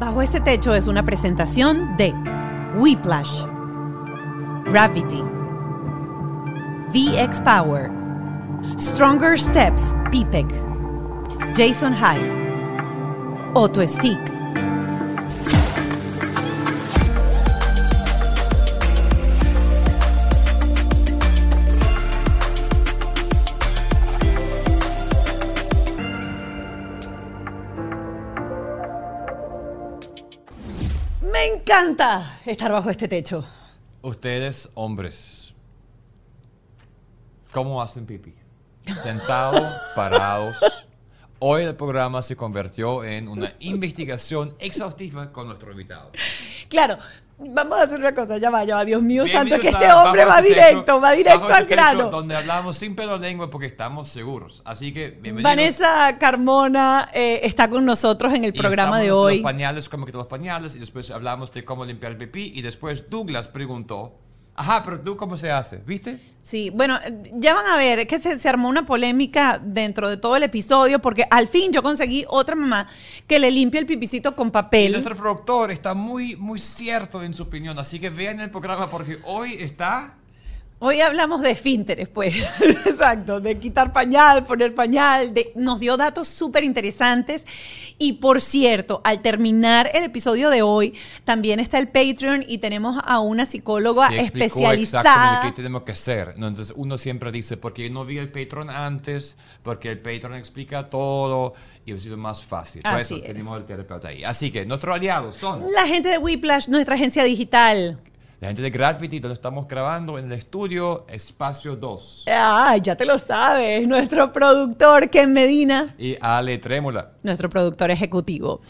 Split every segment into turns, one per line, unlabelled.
Bajo este techo es una presentación de Whiplash, Gravity, VX Power, Stronger Steps, PPEC, Jason Hyde, Auto Stick. Encanta estar bajo este techo.
Ustedes, hombres, ¿cómo hacen pipí? Sentados, parados. Hoy el programa se convirtió en una investigación exhaustiva con nuestro invitado.
Claro, vamos a hacer una cosa, ya va, ya va, Dios mío santo, que este hombre va directo,
Techo,
va directo al
Techo,
grano.
Donde hablamos sin pedo lengua porque estamos seguros. Así que bienvenidos.
Vanessa Carmona eh, está con nosotros en el
Y
programa de hoy.
Los pañales, como que los pañales, y después hablamos de cómo limpiar el pipí, y después Douglas preguntó, ajá, pero tú cómo se hace, ¿viste?
Sí, bueno, ya van a ver, es que se, se armó una polémica dentro de todo el episodio porque al fin yo conseguí otra mamá que le limpie el pipicito con
Y
papel.
nuestro productor está muy, muy cierto en su opinión, así que vean el programa porque hoy está...
Hoy hablamos de esfínteres, pues. Exacto, de quitar pañal, poner pañal. de- nos dio datos súper interesantes. Y por cierto, al terminar el episodio de hoy, también está el Patreon y tenemos a una psicóloga
explicó
especializada.
exactamente qué tenemos que hacer. ¿no? Entonces uno siempre dice, porque yo no vi el Patreon antes, porque el Patreon explica todo y ha sido más fácil. Por
Así
eso
es.
tenemos el terapeuta ahí. Así que nuestros aliados son
La gente de Whiplash, nuestra agencia digital.
La gente de Gravity, donde estamos grabando en el estudio Espacio 2.
Ay, ya te lo sabes. Nuestro productor, Ken Medina.
Y Ale Trémola.
nuestro productor ejecutivo.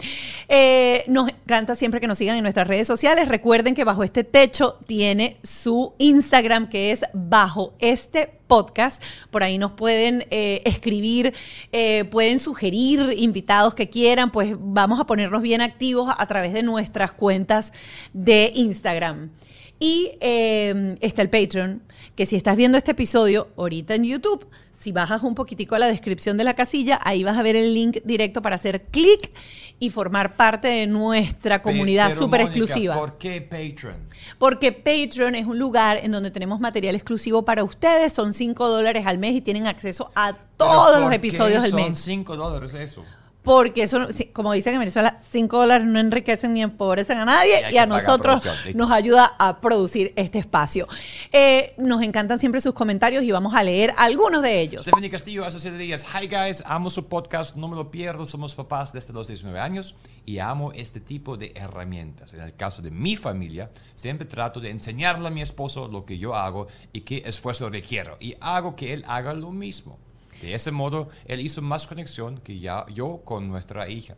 Eh, nos encanta siempre que nos sigan en nuestras redes sociales. Recuerden que bajo este techo tiene su Instagram que es bajo este podcast. Por ahí nos pueden eh, escribir, eh, pueden sugerir invitados que quieran, pues vamos a ponernos bien activos a través de nuestras cuentas de Instagram. Y eh, está el Patreon, que si estás viendo este episodio ahorita en YouTube, si bajas un poquitico a la descripción de la casilla, ahí vas a ver el link directo para hacer clic y formar parte de nuestra comunidad súper exclusiva.
¿Por qué Patreon?
Porque Patreon es un lugar en donde tenemos material exclusivo para ustedes. Son 5 dólares al mes y tienen acceso a
¿Pero
todos los episodios del
son
mes.
5 dólares eso?
Porque eso, como dicen en Venezuela, 5 dólares no enriquecen ni empobrecen a nadie
Y
a nosotros nos ayuda a producir este espacio. Eh, nos encantan siempre sus comentarios y vamos a leer algunos de ellos.
Stephanie Castillo hace siete días. Hi guys, amo su podcast, no me lo pierdo. Somos papás desde los 19 años y amo este tipo de herramientas. En el caso de mi familia, siempre trato de enseñarle a mi esposo lo que yo hago y qué esfuerzo requiero. Y hago que él haga lo mismo. De ese modo, él hizo más conexión que ya yo con nuestra hija.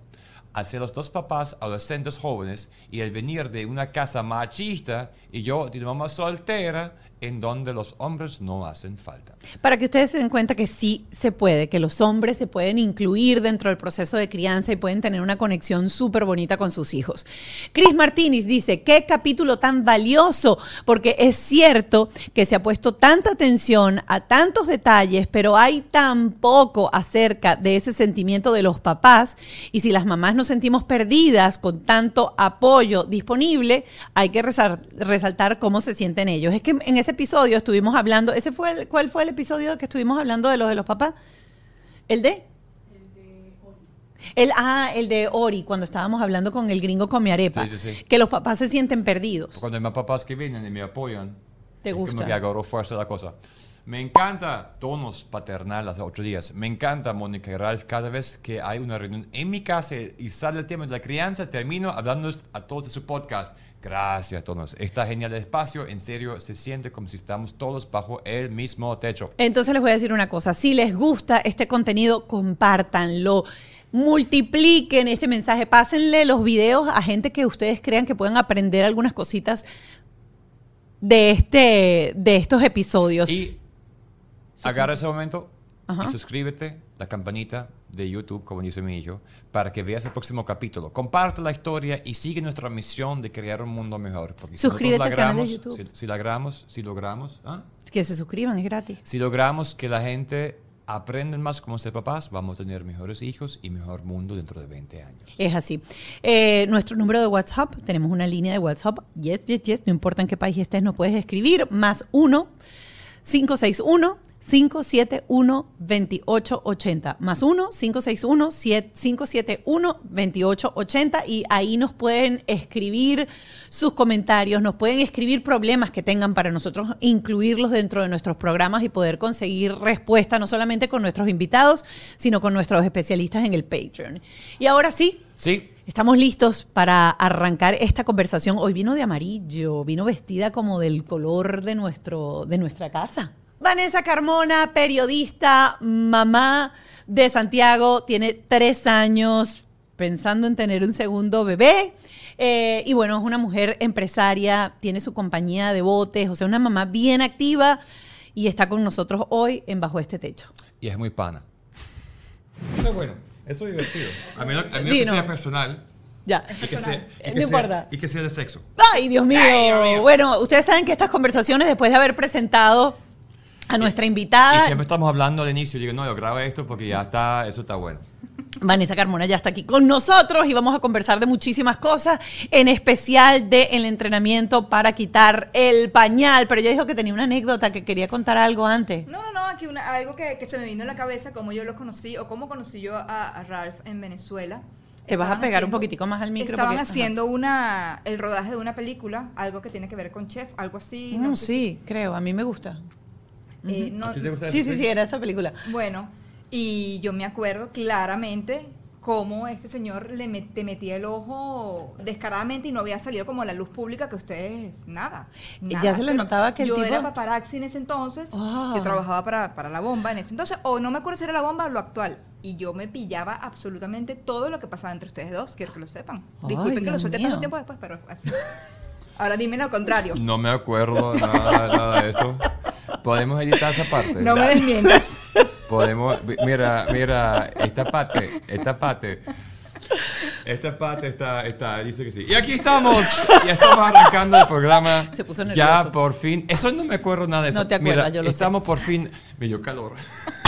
Al ser los dos papás adolescentes jóvenes y el venir de una casa machista y yo de una mamá soltera en donde los hombres no hacen falta.
Para que ustedes se den cuenta que sí se puede, que los hombres se pueden incluir dentro del proceso de crianza y pueden tener una conexión súper bonita con sus hijos. Chris Martínez dice, qué capítulo tan valioso, porque es cierto que se ha puesto tanta atención a tantos detalles, pero hay tan poco acerca de ese sentimiento de los papás y si las mamás nos sentimos perdidas con tanto apoyo disponible, hay que resal- resaltar cómo se sienten ellos. Es que en ese episodio estuvimos hablando, ese fue el- ¿cuál fue el episodio que estuvimos hablando de los de los papás? ¿El de? El, ah, el de Ori, cuando estábamos hablando con el gringo con mi arepa.
Sí, sí, sí.
Que los papás se sienten perdidos.
Cuando hay más papás que vienen y me apoyan,
¿Te gusta?
Como que agarró fuerza la cosa. Me encanta tonos paternal hace ocho días. Me encanta, Mónica y Ralph, cada vez que hay una reunión en mi casa y sale el tema de la crianza, termino hablando a todos de su podcast. Gracias, tonos. Está genial el espacio. En serio, se siente como si estamos todos bajo el mismo techo.
Entonces les voy a decir una cosa, si les gusta este contenido, compártanlo, multipliquen este mensaje, pásenle los videos a gente que ustedes crean que puedan aprender algunas cositas de, este, de estos episodios.
Y agarra ese momento
Ajá.
y suscríbete, la campanita de YouTube, como dice mi hijo, para que veas el próximo capítulo. Comparte la historia y sigue nuestra misión de crear un mundo mejor. Porque si
Suscríbete
logramos, si logramos, si logramos, ¿ah?
Que se suscriban, es gratis.
si logramos que la gente aprenden más cómo ser papás, vamos a tener mejores hijos y mejor mundo dentro de 20 años.
Es así. Eh, nuestro número de WhatsApp, tenemos una línea de WhatsApp. Yes, yes, yes. No importa en qué país estés, nos puedes escribir. Más 1 561 571-2880. Más 1-561-571-2880. Y ahí nos pueden escribir sus comentarios, nos pueden escribir problemas que tengan para nosotros incluirlos dentro de nuestros programas y poder conseguir respuesta no solamente con nuestros invitados, sino con nuestros especialistas en el Patreon. Y ahora sí.
Sí.
Estamos listos para arrancar esta conversación. Hoy vino de amarillo, vino vestida como del color de, nuestro, de nuestra casa. Vanessa Carmona, periodista, mamá de Santiago, tiene tres años pensando en tener un segundo bebé. Eh, y bueno, es una mujer empresaria, tiene su compañía de botes, o sea, una mamá bien activa y está con nosotros hoy en Bajo este Techo.
Y es muy pana. Pero bueno, eso es divertido. A menos, a menos que sea personal.
Ya.
Y que sea, y
No
que sea-
importa.
y que sea de sexo.
Ay, Dios mío.
Ay, Dios mío.
Bueno, ustedes saben que estas conversaciones, después de haber presentado a nuestra
Y
invitada,
siempre estamos hablando al inicio. Digo, no, yo grabo esto porque ya está, eso está bueno.
Vanessa Carmona ya está aquí con nosotros y vamos a conversar de muchísimas cosas, en especial del entrenamiento para quitar el pañal. Pero ella dijo que tenía una anécdota, que quería contar algo antes.
No, no, no, aquí una- algo que, que se me vino en la cabeza, como yo lo conocí o cómo conocí yo a, a Ralph en Venezuela.
Te vas a pegar un poquitico más al micro.
Estaban
porque-
haciendo una, el rodaje de una película, algo que tiene que ver con chef, algo así.
Ajá.
no sé
sí, creo, a mí me gusta.
Eh, no-
¿A ti te gusta
Sí, sí, sí, era esa película.
Bueno, y yo me acuerdo claramente cómo este señor le met- te metía el ojo descaradamente y no había salido como a la luz pública que ustedes, nada. nada,
Ya se le notaba que el
Yo
tipo-
era paparazzi en ese entonces,
Ah.
yo trabajaba para, para La Bomba en ese entonces, o no me acuerdo si era La Bomba o lo actual, y yo me pillaba absolutamente todo lo que pasaba entre ustedes dos, quiero que lo sepan.
Ay,
Disculpen que lo suelte tanto tiempo después, pero así. Ahora dime lo contrario.
No me acuerdo nada, nada de eso. ¿Podemos editar esa parte?
No me desmientas.
Podemos, mira, mira, esta parte, esta parte, esta parte está, está, dice que sí. Y aquí estamos, ya estamos arrancando el programa.
Se puso
Ya
nervioso.
por fin, eso no me acuerdo nada de eso.
No te acuerdas,
Mira,
yo lo sé.
estamos por fin, me dio calor.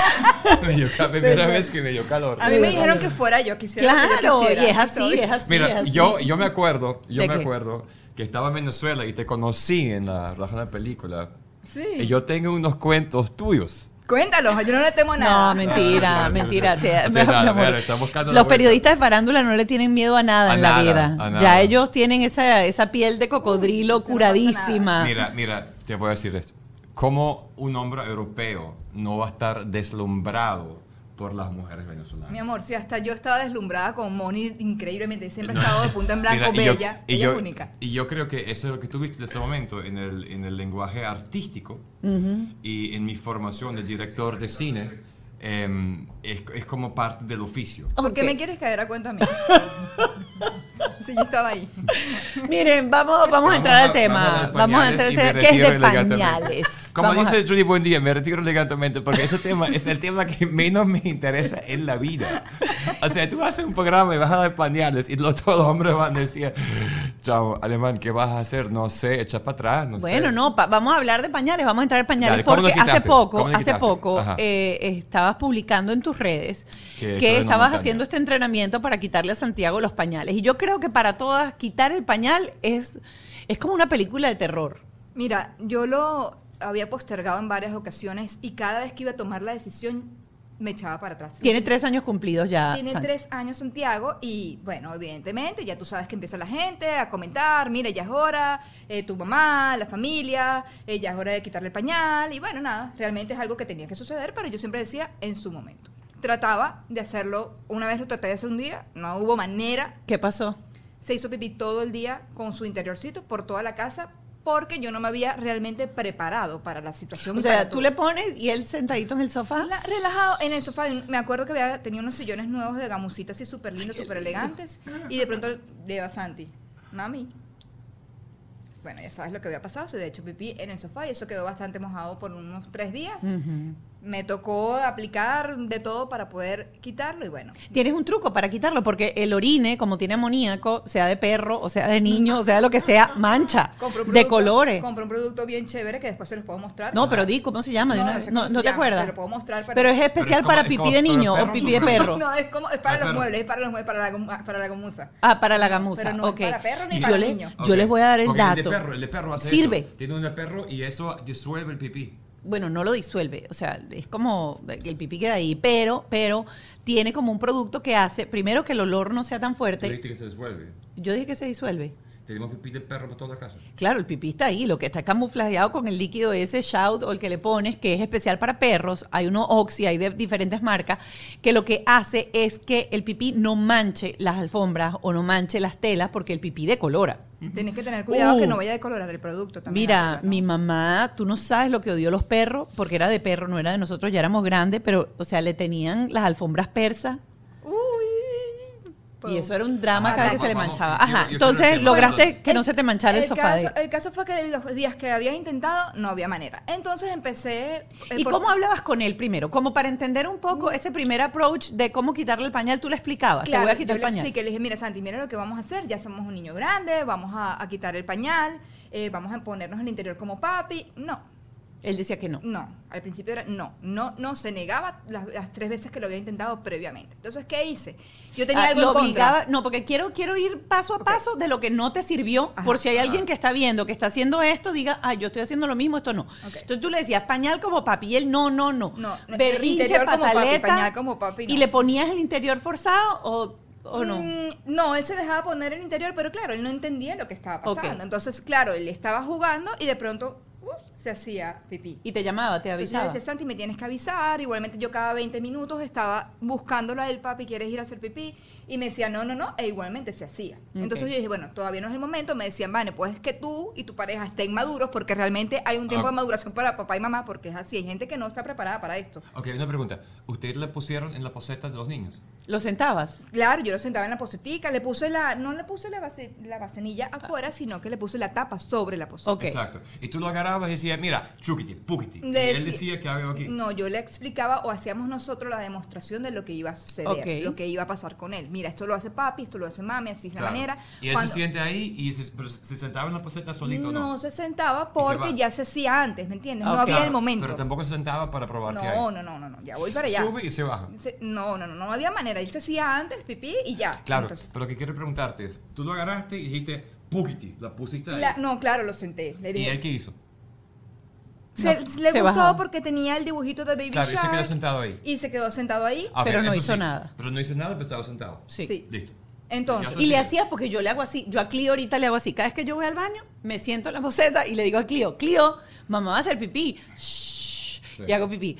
me dio ca- primera vez que me dio calor.
A mí me dijeron que fuera yo, quisiera que yo
Claro,
quisiera.
y es así, es así. es
Mira,
así.
yo, yo me acuerdo, yo
¿De
me
qué?
acuerdo que estaba en Venezuela y te conocí en la razón de la película.
Sí.
Y yo tengo unos cuentos tuyos.
Cuéntalos, yo no le temo nada.
No, mentira, mentira. Los periodistas de farándula no le tienen miedo a nada
A
en
nada,
la vida.
nada.
Ya ellos tienen esa, esa piel de cocodrilo
Uy, eso no
curadísima.
Mira, mira, te voy a decir esto. ¿Cómo un hombre europeo no va a estar deslumbrado por las mujeres venezolanas?
Mi amor, si hasta yo estaba deslumbrada con Moni increíblemente, siempre
No,
he estado de punta en blanco,
mira, y yo-
bella,
y
ella
yo,
es única.
Y yo creo que eso es lo que tuviste en ese momento en el, en el lenguaje artístico y en mi formación de director de cine. em, es, es como parte del oficio.
¿Por qué me quieres caer a cuento a mí? si yo estaba ahí.
Miren, vamos, vamos a entrar al tema. Vamos a entrar al tema. ¿Qué es de pañales?
Como
Vamos a-
dice Judy Buen Día, me retiro elegantemente porque ese tema es el tema que menos me interesa en la vida. O sea, tú vas a hacer un programa y vas a dar pañales y los, todos los hombres van a decir, chao, alemán, ¿qué vas a hacer? No sé, echa para atrás, no
Bueno,
sé.
no, vamos a hablar de pañales, vamos a entrar en pañales
Dale, ¿cómo lo
porque hace poco,
¿Cómo lo
hace poco eh, estabas publicando en tus redes
Que
estabas haciendo este entrenamiento para quitarle a Santiago los pañales. Y yo creo que para todas quitar el pañal es, es como una película de terror.
Mira, yo lo había postergado en varias ocasiones y cada vez que iba a tomar la decisión me echaba para atrás.
Tiene tres años cumplidos ya.
Tiene tres años Santiago y bueno, evidentemente ya tú sabes que empieza la gente a comentar, mira, ya es hora, eh, tu mamá, la familia, eh, ya es hora de quitarle el pañal y bueno, nada, realmente es algo que tenía que suceder, pero yo siempre decía en su momento. Trataba de hacerlo, una vez lo traté de hacer un día, no hubo manera,
¿Qué pasó?
se hizo pipí todo el día con su interiorcito por toda la casa porque yo no me había realmente preparado para la situación.
O sea, tú
todo.
le pones y él sentadito en el sofá.
La- relajado en el sofá. Me acuerdo que había, tenía unos sillones nuevos de gamusita así súper lindos, súper elegantes. Y de pronto le a Santi, mami. Bueno, ya sabes lo que había pasado. Se había hecho pipí en el sofá y eso quedó bastante mojado por unos tres días.
Ujú.
Me tocó aplicar de todo para poder quitarlo y bueno.
Tienes un truco para quitarlo, porque el orine, como tiene amoníaco, sea de perro, o sea de niño, o sea de lo que sea, mancha
Compro un
de
producto-
colores.
Compro un producto bien chévere que después se los puedo mostrar.
No, pero di, ¿cómo se llama?
No,
una
no
vez.
sé
No,
cómo
no
se
te
llama,
acuerdas.
te lo puedo mostrar para-
Pero es
Pero
especial
es
para
como-
pipí
como-
de niño o pipí de perro.
No, es como es para
Para
los
perro.
muebles, es para los muebles, para la, para la gamuza.
Ah, para la gamuza.
Pero no es para perro ni
yo
para
le-
niño.
Yo les voy a dar el
Porque
dato.
El de perro, el de perro hace
Sirve.
eso. Tiene un de perro y eso disuelve el pipí.
Bueno, no lo disuelve, o sea, es como el pipí queda ahí, pero, pero tiene como un producto que hace, primero que el olor no sea tan fuerte.
dijiste que se disuelve.
Yo dije que se disuelve.
Tenemos pipí de perro por toda la casa.
Claro, el pipí está ahí, lo que está camuflajeado con el líquido ese shout o el que le pones, que es especial para perros, hay uno Oxy, hay de diferentes marcas, que lo que hace es que el pipí no manche las alfombras o no manche las telas porque el pipí decolora.
Tienes que tener cuidado
Uh.
que no vaya a decolorar el producto también.
Mira, mi mamá, tú no sabes lo que odió los perros, porque era de perro, no era de nosotros, ya éramos grandes, pero, o sea, le tenían las alfombras persas
Uy.
Y eso era un drama
Ajá,
cada vez que se le manchaba. Ajá,
yo
entonces lograste que no se te manchara el, sofá.
Caso,
de-
el caso fue que los días que había intentado no había manera. Entonces empecé. eh,
¿Y
por-
cómo hablabas con él primero? Como para entender un poco ese primer approach de cómo quitarle el pañal, tú le explicabas.
Claro,
te voy a quitar
yo
el
le
pañal.
expliqué, le dije, mira Santi, mira lo que vamos a hacer, ya somos un niño grande, vamos a, a quitar el pañal, eh, vamos a ponernos en el interior como papi. No,
Él decía que no.
no, al principio era no, no, no, se negaba las, las tres veces que lo había intentado previamente. Entonces, ¿qué hice? Yo tenía
Ah,
algo
lo
en contra.
obligaba, no, porque quiero, quiero ir paso a paso de lo que no te sirvió,
Ajá,
por si hay
ajá.
alguien que está viendo, que está haciendo esto, diga, ay, yo estoy haciendo lo mismo, esto no. Entonces tú le decías pañal como papi, y él no, no, no.
No, no,
Berrinche,
interior como papi,
pataleta,
pañal como papi,
¿Y
no.
le ponías el interior forzado o, o no?
Mm, no, él se dejaba poner el interior, pero claro, él no entendía lo que estaba pasando.
Ok.
Entonces, claro, él estaba jugando y de pronto se hacía pipí.
Y te llamaba, te
Entonces
avisaba.
decía, Santi, me tienes que avisar. Igualmente yo cada 20 minutos estaba buscándolo a él, papi, ¿quieres ir a hacer pipí? Y me decía, no, no, no, e igualmente se hacía. Entonces yo dije, bueno, todavía no es el momento. Me decían, vale, pues que tú y tu pareja estén maduros porque realmente hay un tiempo
Ah.
de maduración para papá y mamá porque es así. Hay gente que no está preparada para esto.
Ok, una pregunta. ¿Ustedes le pusieron en la poseta de los niños?
¿Lo sentabas?
Claro, yo lo sentaba en la posetica, le puse la, no le puse la, base, la bacenilla afuera, sino que le puse la tapa sobre la poseta.
Ok.
Exacto. Y tú lo agarrabas y decías, mira, chukiti, pukiti. Y él
decí-
decía que hago aquí.
No, yo le explicaba o hacíamos nosotros la demostración de lo que iba a suceder,
Ok.
lo que iba a pasar con él. Mira, esto lo hace papi, esto lo hace mami, así es la manera.
Y él
Cuando-
se siente ahí y se, pero se sentaba en la poseta solito, ¿no?
no se sentaba
se
porque ya se hacía antes, ¿me entiendes? No había
Claro,
el momento.
Pero tampoco se sentaba para probar
no,
hay.
no, no, no, no, ya voy para allá.
Sube y se baja.
Se- no, no, no, no había manera. Él se hacía antes, pipí y ya.
Claro,
Entonces,
pero lo que quiero preguntarte es, tú lo agarraste y dijiste, pukiti, la pusiste ahí.
la- no, claro, lo senté. Le
¿Y
dije,
él qué hizo?
se,
No,
le
se
gustó
bajó.
porque tenía el dibujito de Baby
Claro, y se
Shark.
quedó sentado ahí.
Y se quedó sentado ahí.
Ah, ok,
Pero no hizo
sí.
nada.
Pero no hizo nada, pero estaba sentado.
Sí.
Sí.
Listo.
Entonces,
Y le
Sí.
hacía porque yo le hago así, yo a Clio ahorita le hago así, cada vez que yo voy al baño, me siento en la boceta y le digo a Clio, Clio, mamá va a hacer pipí. Shh, Y hago pipí.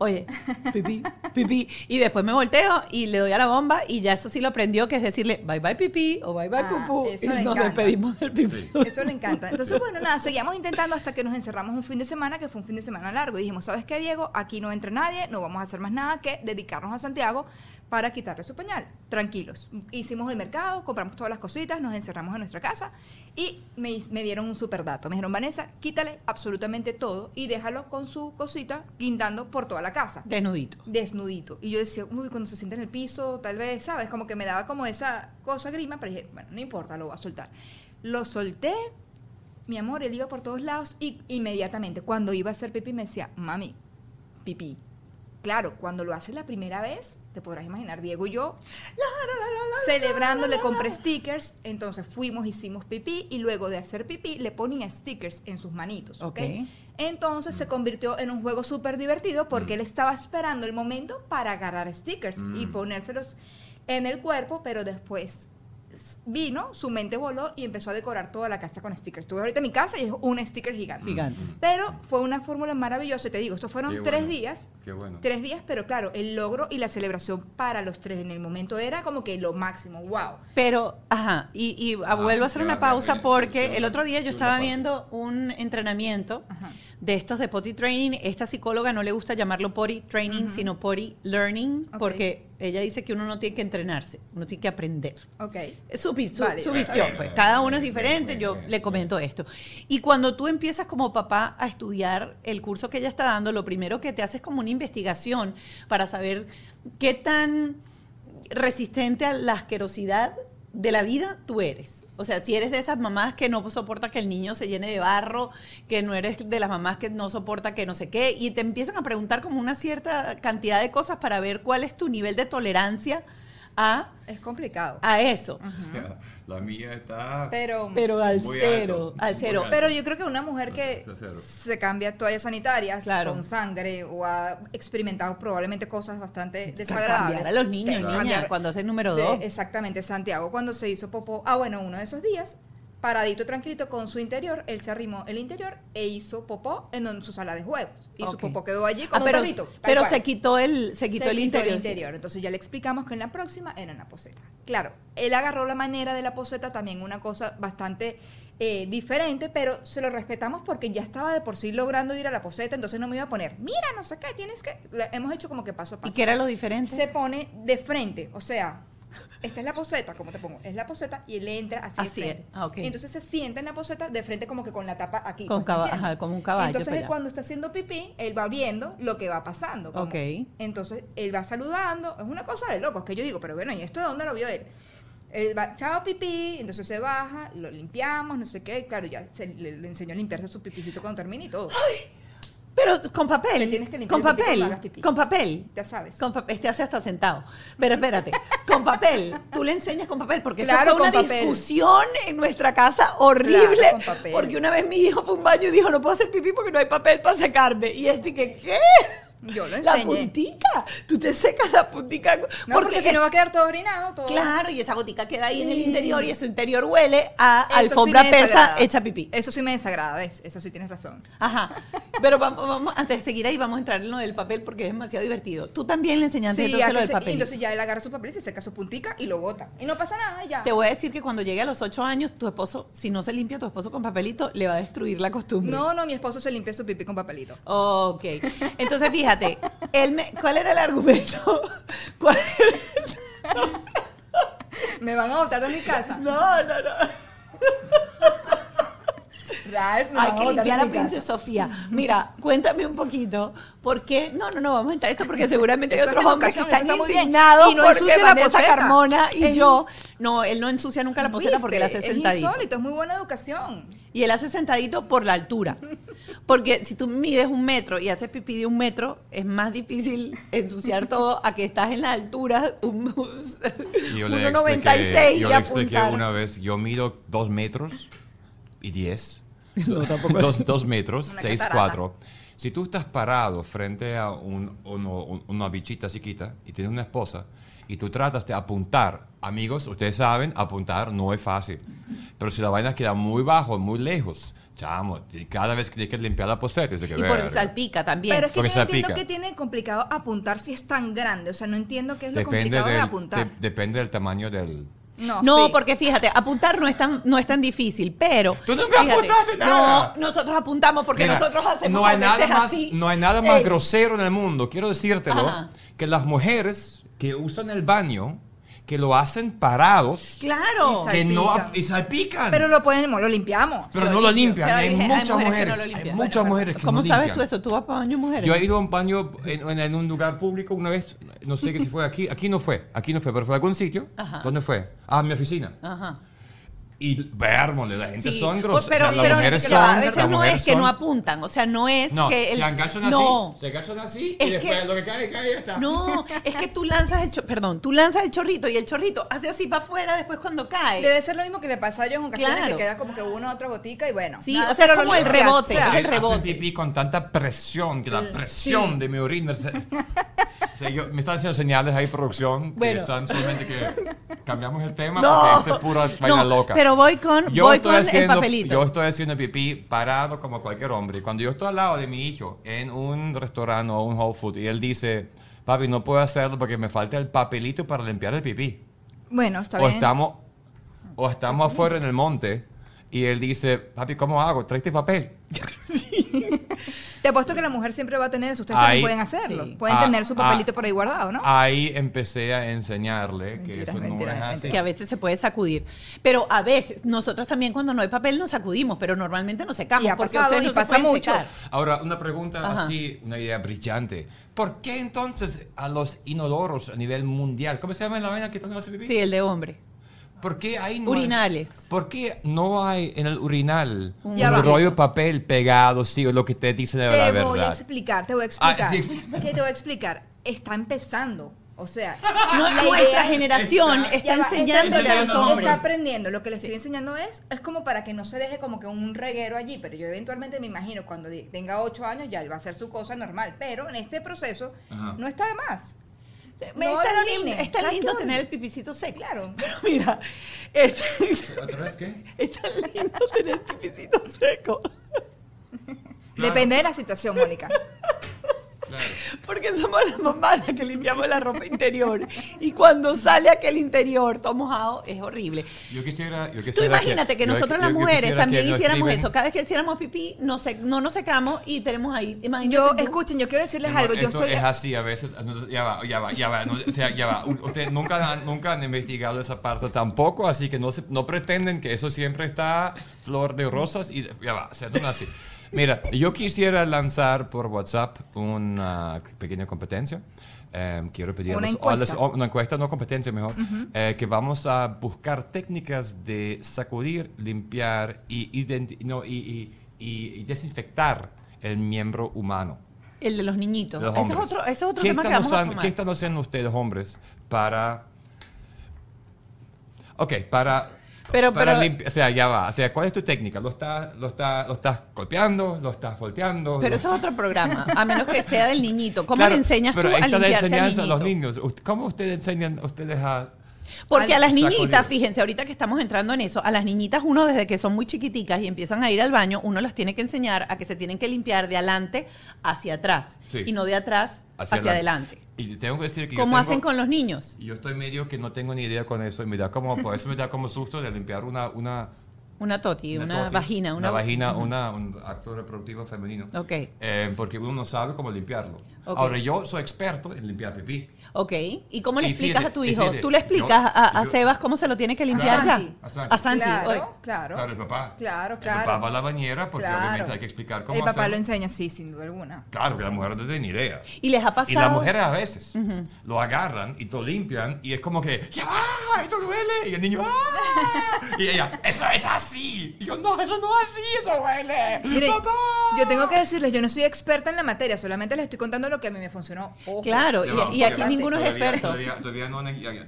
Oye, pipí, pipí. Y después me volteo y le doy a la bomba y ya eso sí lo aprendió, que es decirle bye bye pipí o bye bye
Ah,
pupú.
eso
Y
le
nos
encanta.
despedimos del pipí.
Eso le encanta. Entonces, bueno, nada, seguíamos intentando hasta que nos encerramos un fin de semana, que fue un fin de semana largo. Y dijimos, ¿sabes qué, Diego? Aquí no entra nadie, no vamos a hacer más nada que dedicarnos a Santiago para quitarle su pañal. Tranquilos. Hicimos el mercado, compramos todas las cositas, nos encerramos en nuestra casa y me, me dieron un super dato. Me dijeron, Vanessa, quítale absolutamente todo y déjalo con su cosita guindando por toda la casa
Desnudito.
desnudito. Y yo decía, uy, cuando se sienta en el piso, tal vez, ¿sabes? Como que me daba como esa cosa grima, pero dije, bueno, no importa, lo voy a soltar. Lo solté, mi amor, él iba por todos lados y inmediatamente, cuando iba a hacer pipí, me decía, mami, pipí. Claro, cuando lo haces la primera vez, te podrás imaginar, Diego y yo, celebrando, le compré stickers, entonces fuimos, hicimos pipí y luego de hacer pipí le ponía stickers en sus manitos, ¿ok?
Ok.
Entonces se convirtió en un juego súper divertido porque
Mm.
él estaba esperando el momento para agarrar stickers y
Mm.
ponérselos en el cuerpo, pero después vino, su mente voló y empezó a decorar toda la casa con stickers. Estuve ahorita en mi casa y es un sticker gigante.
Gigante.
Pero fue una fórmula maravillosa, te digo, estos fueron
Qué
tres
bueno.
días.
Qué bueno.
Tres días, pero claro, el logro y la celebración para los tres en el momento era como que lo máximo, wow.
Pero, ajá, y, y ah,
Ah,
vuelvo a hacer una pausa
ya,
porque el otro día yo estaba viendo un entrenamiento
Ajá.
de estos de potty training. Esta psicóloga no le gusta llamarlo potty training, sino potty learning, porque Ella dice que uno no tiene que entrenarse, uno tiene que aprender.
Ok.
Es su, su-
Vale,
su
vale.
visión, pues. Cada uno es diferente. Yo le comento esto. Y cuando tú empiezas como papá a estudiar el curso que ella está dando, lo primero que te haces es como una investigación para saber qué tan resistente a la asquerosidad de la vida tú eres. O sea, si eres de esas mamás que no soporta que el niño se llene de barro, que no eres de las mamás que no soporta que no sé qué, y te empiezan a preguntar como una cierta cantidad de cosas para ver cuál es tu nivel de tolerancia a,
Es complicado.
a eso.
La mía está...
Pero,
Pero al
Muy
cero,
alto,
al cero.
pero yo creo que una mujer que se cambia toallas sanitarias
Claro.
con sangre o ha experimentado probablemente cosas bastante desagradables.
Cambiar a los niños,
que
niña,
cambiar
cuando hace el número
de-
dos.
exactamente, Santiago cuando se hizo popó. Ah, bueno, uno de esos días, paradito tranquilito con su interior, él se arrimó el interior e hizo popó en su sala de juegos. Y su popó quedó allí
Ah,
como
pero
un perrito. tal
pero
cual.
se quitó el, se quitó
Se
el interior. sí.
Entonces ya le explicamos que en la próxima era en la poseta. Claro, él agarró la manera de la poseta, también una cosa bastante eh, diferente, pero se lo respetamos porque ya estaba de por sí logrando ir a la poseta, entonces no me iba a poner, mira, no sé qué, tienes que... Le- hemos hecho como que paso a
¿Y
paso.
qué era lo diferente?
Se pone de frente, o sea, esta es la poseta, ¿cómo te pongo? Es la poseta y él entra así,
Así
de
es.
frente.
Ah,
entonces se sienta en la poseta de frente como que con la tapa aquí.
Con
pues,
caba-
¿entiendes?
ajá, como un caballo,
Entonces él
allá.
cuando está haciendo pipí, él va viendo lo que va pasando. como-
Ok.
Entonces él va saludando, es una cosa de locos que yo digo, pero bueno, ¿y esto de dónde lo vio él? Él va, chao pipí, entonces se baja, lo limpiamos, no sé qué, claro, ya se, le, le enseñó a limpiarse su pipicito cuando termine y todo.
Pero con
Te
papel.
tienes que limpiar
Con papel.
hagas pipí.
Con papel.
Ya sabes.
Con papel. Este hace hasta sentado. Pero espérate. Con papel. Tú le enseñas con papel. Porque
Claro,
eso fue una
papel.
discusión en nuestra casa horrible.
Claro, con papel.
Porque una vez mi hijo fue a un baño y dijo, no puedo hacer pipí porque no hay papel para secarme. Y este que, ¿qué?
Yo lo
La
enseñé.
puntica. Tú te secas la puntica.
No, porque, si
es-
no va a quedar todo orinado, todo.
Claro, y esa gotica queda ahí en el
Sí.
interior y eso interior huele a
Eso sí
alfombra
me
persa hecha pipí.
Eso sí me desagrada, ¿ves? Eso sí tienes razón.
Ajá. Pero vamos, vamos, antes de seguir ahí, vamos a entrar en lo del papel porque es demasiado divertido. Tú también le enseñaste
Sí,
entonces lo del
se- y
papel.
entonces ya él agarra su papel y se seca su puntica y lo bota. Y no pasa nada, ya.
Te voy a decir que cuando llegue a los ocho años, tu esposo, si no se limpia tu esposo con papelito, le va a destruir la costumbre.
No, no, mi esposo se limpia su pipí con papelito.
Ok. Entonces, fíjate, él me- ¿cuál era el argumento? ¿Cuál era el-
Me van a botar de mi casa.
No, no, no.
Ralph,
Hay que limpiar a. Princesa Sofía. Mira, cuéntame un poquito. ¿Por qué? No, no, no, vamos a entrar esto porque seguramente hay
es
otros hombres que están
está
indignados
Y no
porque
la
Vanessa. Carmona y
Es-
yo. No, él no ensucia nunca la poseta porque él hace
Es
sentadito.
insólito, es muy buena educación.
Y él hace sentadito por la altura. Porque si tú mides un metro y haces pipí de un metro, es más difícil ensuciar todo a que estás en la altura, un,
Yo le
1,96
expliqué,
y
yo le expliqué
apuntar.
una vez, yo mido dos metros y diez.
No, tampoco
dos, dos metros,
Una
seis,
catarata.
cuatro. Si tú estás parado frente a un- uno- un- una bichita chiquita y tienes una esposa y tú tratas de apuntar, amigos, ustedes saben, apuntar no es fácil. Pero si la vaina queda muy bajo, muy lejos, chamo, y cada vez que tienes que limpiar la poseta, de que
Y por
verga.
salpica también.
Pero es que
Porque
yo no entiendo que tiene complicado apuntar si es tan grande. O sea, no entiendo qué es lo
Depende
complicado de
del,
apuntar.
de- depende del tamaño del...
no,
No,
sí.
porque fíjate, apuntar no es tan, no es tan difícil, pero.
Tú nunca
fíjate,
apuntaste nada.
No, nosotros apuntamos porque
Mira,
nosotros hacemos
no hay nada
veces
más
así.
no hay nada más
Ey,
grosero en el mundo quiero decírtelo
Ajá.
que las mujeres que usan el baño que lo hacen parados
Claro.
Y
que no
salpican.
y salpican
Pero lo pueden, lo limpiamos.
Pero no lo limpian hay, muchas
mujeres que no
mujeres
lo
hay
limpian.
muchas mujeres que
¿Cómo
no
sabes
limpian.
tú eso? ¿Tú vas para baño mujeres?
yo he ido a un baño en, en- en un lugar público una vez no sé qué si fue aquí aquí no fue aquí no fue pero fue a algún sitio
Ajá.
¿dónde fue? ah mi oficina
Ajá.
Y vérmole la gente
Sí,
son groseras
pero,
las
pero
mujeres son
va, a veces
las
no
mujeres
es que
son-
no apuntan, o sea, no es
no,
que el
se agachan así,
no,
se agachan así
Es
y después
que-
lo que cae, cae y ya está.
no, es que tú lanzas el cho- perdón, tú lanzas el chorrito y el chorrito hace así para afuera después cuando cae.
Debe ser lo mismo que le pasa a ellos en ocasiones
Claro.
que queda como que una otra gotica y bueno.
Sí,
nada,
o sea,
pero
como
lo
el rebote,
o sea,
es el rebote.
pipí con tanta presión que la presión
sí.
de mi orina. se- o sea, yo- me están haciendo señales ahí, producción, que
Bueno.
están solamente que cambiamos el tema
No,
porque esto es pura vaina
no,
loca.
pero voy con,
Yo
voy
estoy
con
haciendo,
el papelito.
Yo estoy haciendo pipí parado como cualquier hombre. Cuando yo estoy al lado de mi hijo en un restaurante o un Whole Food y él dice, papi, no puedo hacerlo porque me falta el papelito para limpiar el pipí.
Bueno, está
o
bien.
estamos, o estamos afuera en el monte y él dice, papi, ¿cómo hago? ¿Traiste papel?
Te apuesto que la mujer siempre va a tener eso. Ustedes
Ahí-
también pueden hacerlo.
Sí.
Pueden
Ah,
tener su papelito
ah,
por ahí guardado, ¿no?
Ahí empecé a enseñarle que
Mentiras,
eso no
mentiras,
es así.
que a veces se puede sacudir. Pero a veces, nosotros también cuando no hay papel nos sacudimos, pero normalmente nos secamos.
Y ha
porque
pasado,
ustedes
y
no
pasa
pueden
mucho.
secar.
Ahora, una pregunta
Ajá.
así, una idea brillante. ¿Por qué entonces a los inodoros a nivel mundial, ¿cómo se llama la vaina que tú no haces pipí?
Sí, el de hombre.
¿Por qué hay no hay-
Urinales.
¿Por qué no hay en el urinal un
va.
rollo de papel pegado, sí, o lo que te dicen de la
Te
verdad?
voy a explicar, te voy a
Ah,
explicar.
sí, explícame.
¿Qué te voy a explicar? Está empezando. O sea,
No,
la
nuestra
idea-
generación
Está-
está, enseñándole a los hombres.
Está aprendiendo. Lo que le estoy enseñando es, es como para que no se deje como que un reguero allí. Pero yo eventualmente me imagino cuando tenga ocho años ya él va a hacer su cosa normal. Pero en este proceso
Ajá.
no está de más.
Me-
No
está lindo,
orine,
está
claro
lindo
que
tener el pipicito seco.
Claro.
Pero mira, este-
¿Otra vez qué?
está lindo tener el pipicito seco.
Depende de la situación, Mónica.
Claro.
Porque somos las mamás las que limpiamos la ropa interior. Y cuando sale aquel interior todo mojado, es horrible.
Yo quisiera, yo
Tú
quisiera
imagínate que,
yo-
nosotros
yo-
las mujeres también
que
hiciéramos eso. Cada vez que hiciéramos pipí, no, se, no nos secamos y tenemos ahí. Imagínate
Yo,
tú.
escuchen, yo quiero decirles
No,
algo. Yo
esto
estoy.
es así a veces. Ya va, ya va, ya va. no, o sea, ya va. Ustedes nunca, han- nunca han investigado esa parte tampoco, así que no, se, no pretenden que eso siempre está flor de rosas y ya va. O sea, son así. Mira, yo quisiera lanzar por WhatsApp una pequeña competencia. Eh, quiero pedir a
Una encuesta.
una encuesta, no competencia mejor, eh, que vamos a buscar técnicas de sacudir, limpiar y, no, y, y- y- desinfectar el miembro humano.
El de los niñitos.
los
Ese es otro, ese es otro
¿Qué
tema que vamos a tomar.
¿Qué están haciendo ustedes, hombres, para... Ok, para...
Pero-
para
pero-
limpi- o sea, ya va. O sea, ¿cuál es tu técnica? ¿Lo estás, lo está, lo estás golpeando? ¿Lo estás volteando?
Pero
lo-
eso es otro programa, a menos que sea del niñito. ¿Cómo
Claro,
le enseñas tú a
la
limpiarse al
enseñanza a los niños. ¿Cómo ustedes enseñan ustedes a...?
Porque a las niñitas, fíjense, ahorita que estamos entrando en eso, a las niñitas uno desde que son muy chiquiticas y empiezan a ir al baño, uno las tiene que enseñar a que se tienen que limpiar de adelante hacia atrás
Sí.
y no de atrás hacia, adelante.
Y tengo que decir que yo
¿Cómo
tengo-
hacen con los niños?
Yo estoy medio que no tengo ni idea con eso y me da como, por eso me da como susto de limpiar una, una,
Una toti, una,
toti,
vagina. Una,
vagina, una, un acto reproductivo femenino.
Ok,
Eh, porque uno no sabe cómo limpiarlo.
Ok.
Ahora, yo soy experto en limpiar pipí.
Ok. ¿Y cómo le
Y
explicas
fíjate,
a tu
y
hijo?
fíjate,
¿Tú le explicas
yo-
a, a
yo-
Sebas cómo se lo tiene que limpiar ya?
A Santi.
A Santi.
Claro, claro.
Claro, el papá.
Claro,
El
claro.
papá va a la bañera porque
Claro.
obviamente hay que explicar cómo
El papá
hacerlo.
lo enseña, sí, sin duda alguna.
Claro, que la mujer no tiene ni idea.
Y les ha
Y
pasado...
las mujeres a veces lo agarran y lo limpian y es como que, ¡ya va! ¡Esto duele! Y el niño, ¡ah! Y ella, ¡eso es así! Y yo, no, eso no es así, eso duele.
Miren,
¡Papá!
yo tengo que decirles, yo no soy experta en la materia, solamente les estoy contando lo que a mí me funcionó. Ojo.
Claro, y, y aquí. Ninguno es
Todavía-
experto.
Todavía, todavía no, ya- ya.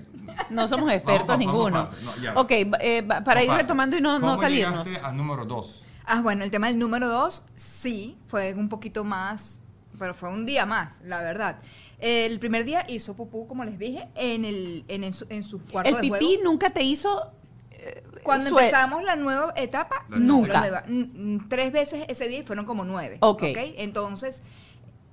No somos expertos
Vamos,
ninguno.
vamos, no,
ok, eh, para ir retomando y no, no
¿cómo
salirnos.
llegaste al número dos?
Ah, bueno, el tema del número dos, sí, fue un poquito más, pero fue un día más, la verdad. El primer día hizo pupú, como les dije, en, el, en, en su, en su cuarto
El
de
pipí
juego.
nunca te hizo... eh,
Cuando empezamos la nueva etapa,
La
no,
nueva.
la nueva. Mm, Tres veces ese día y fueron como nueve.
Ok.
Entonces,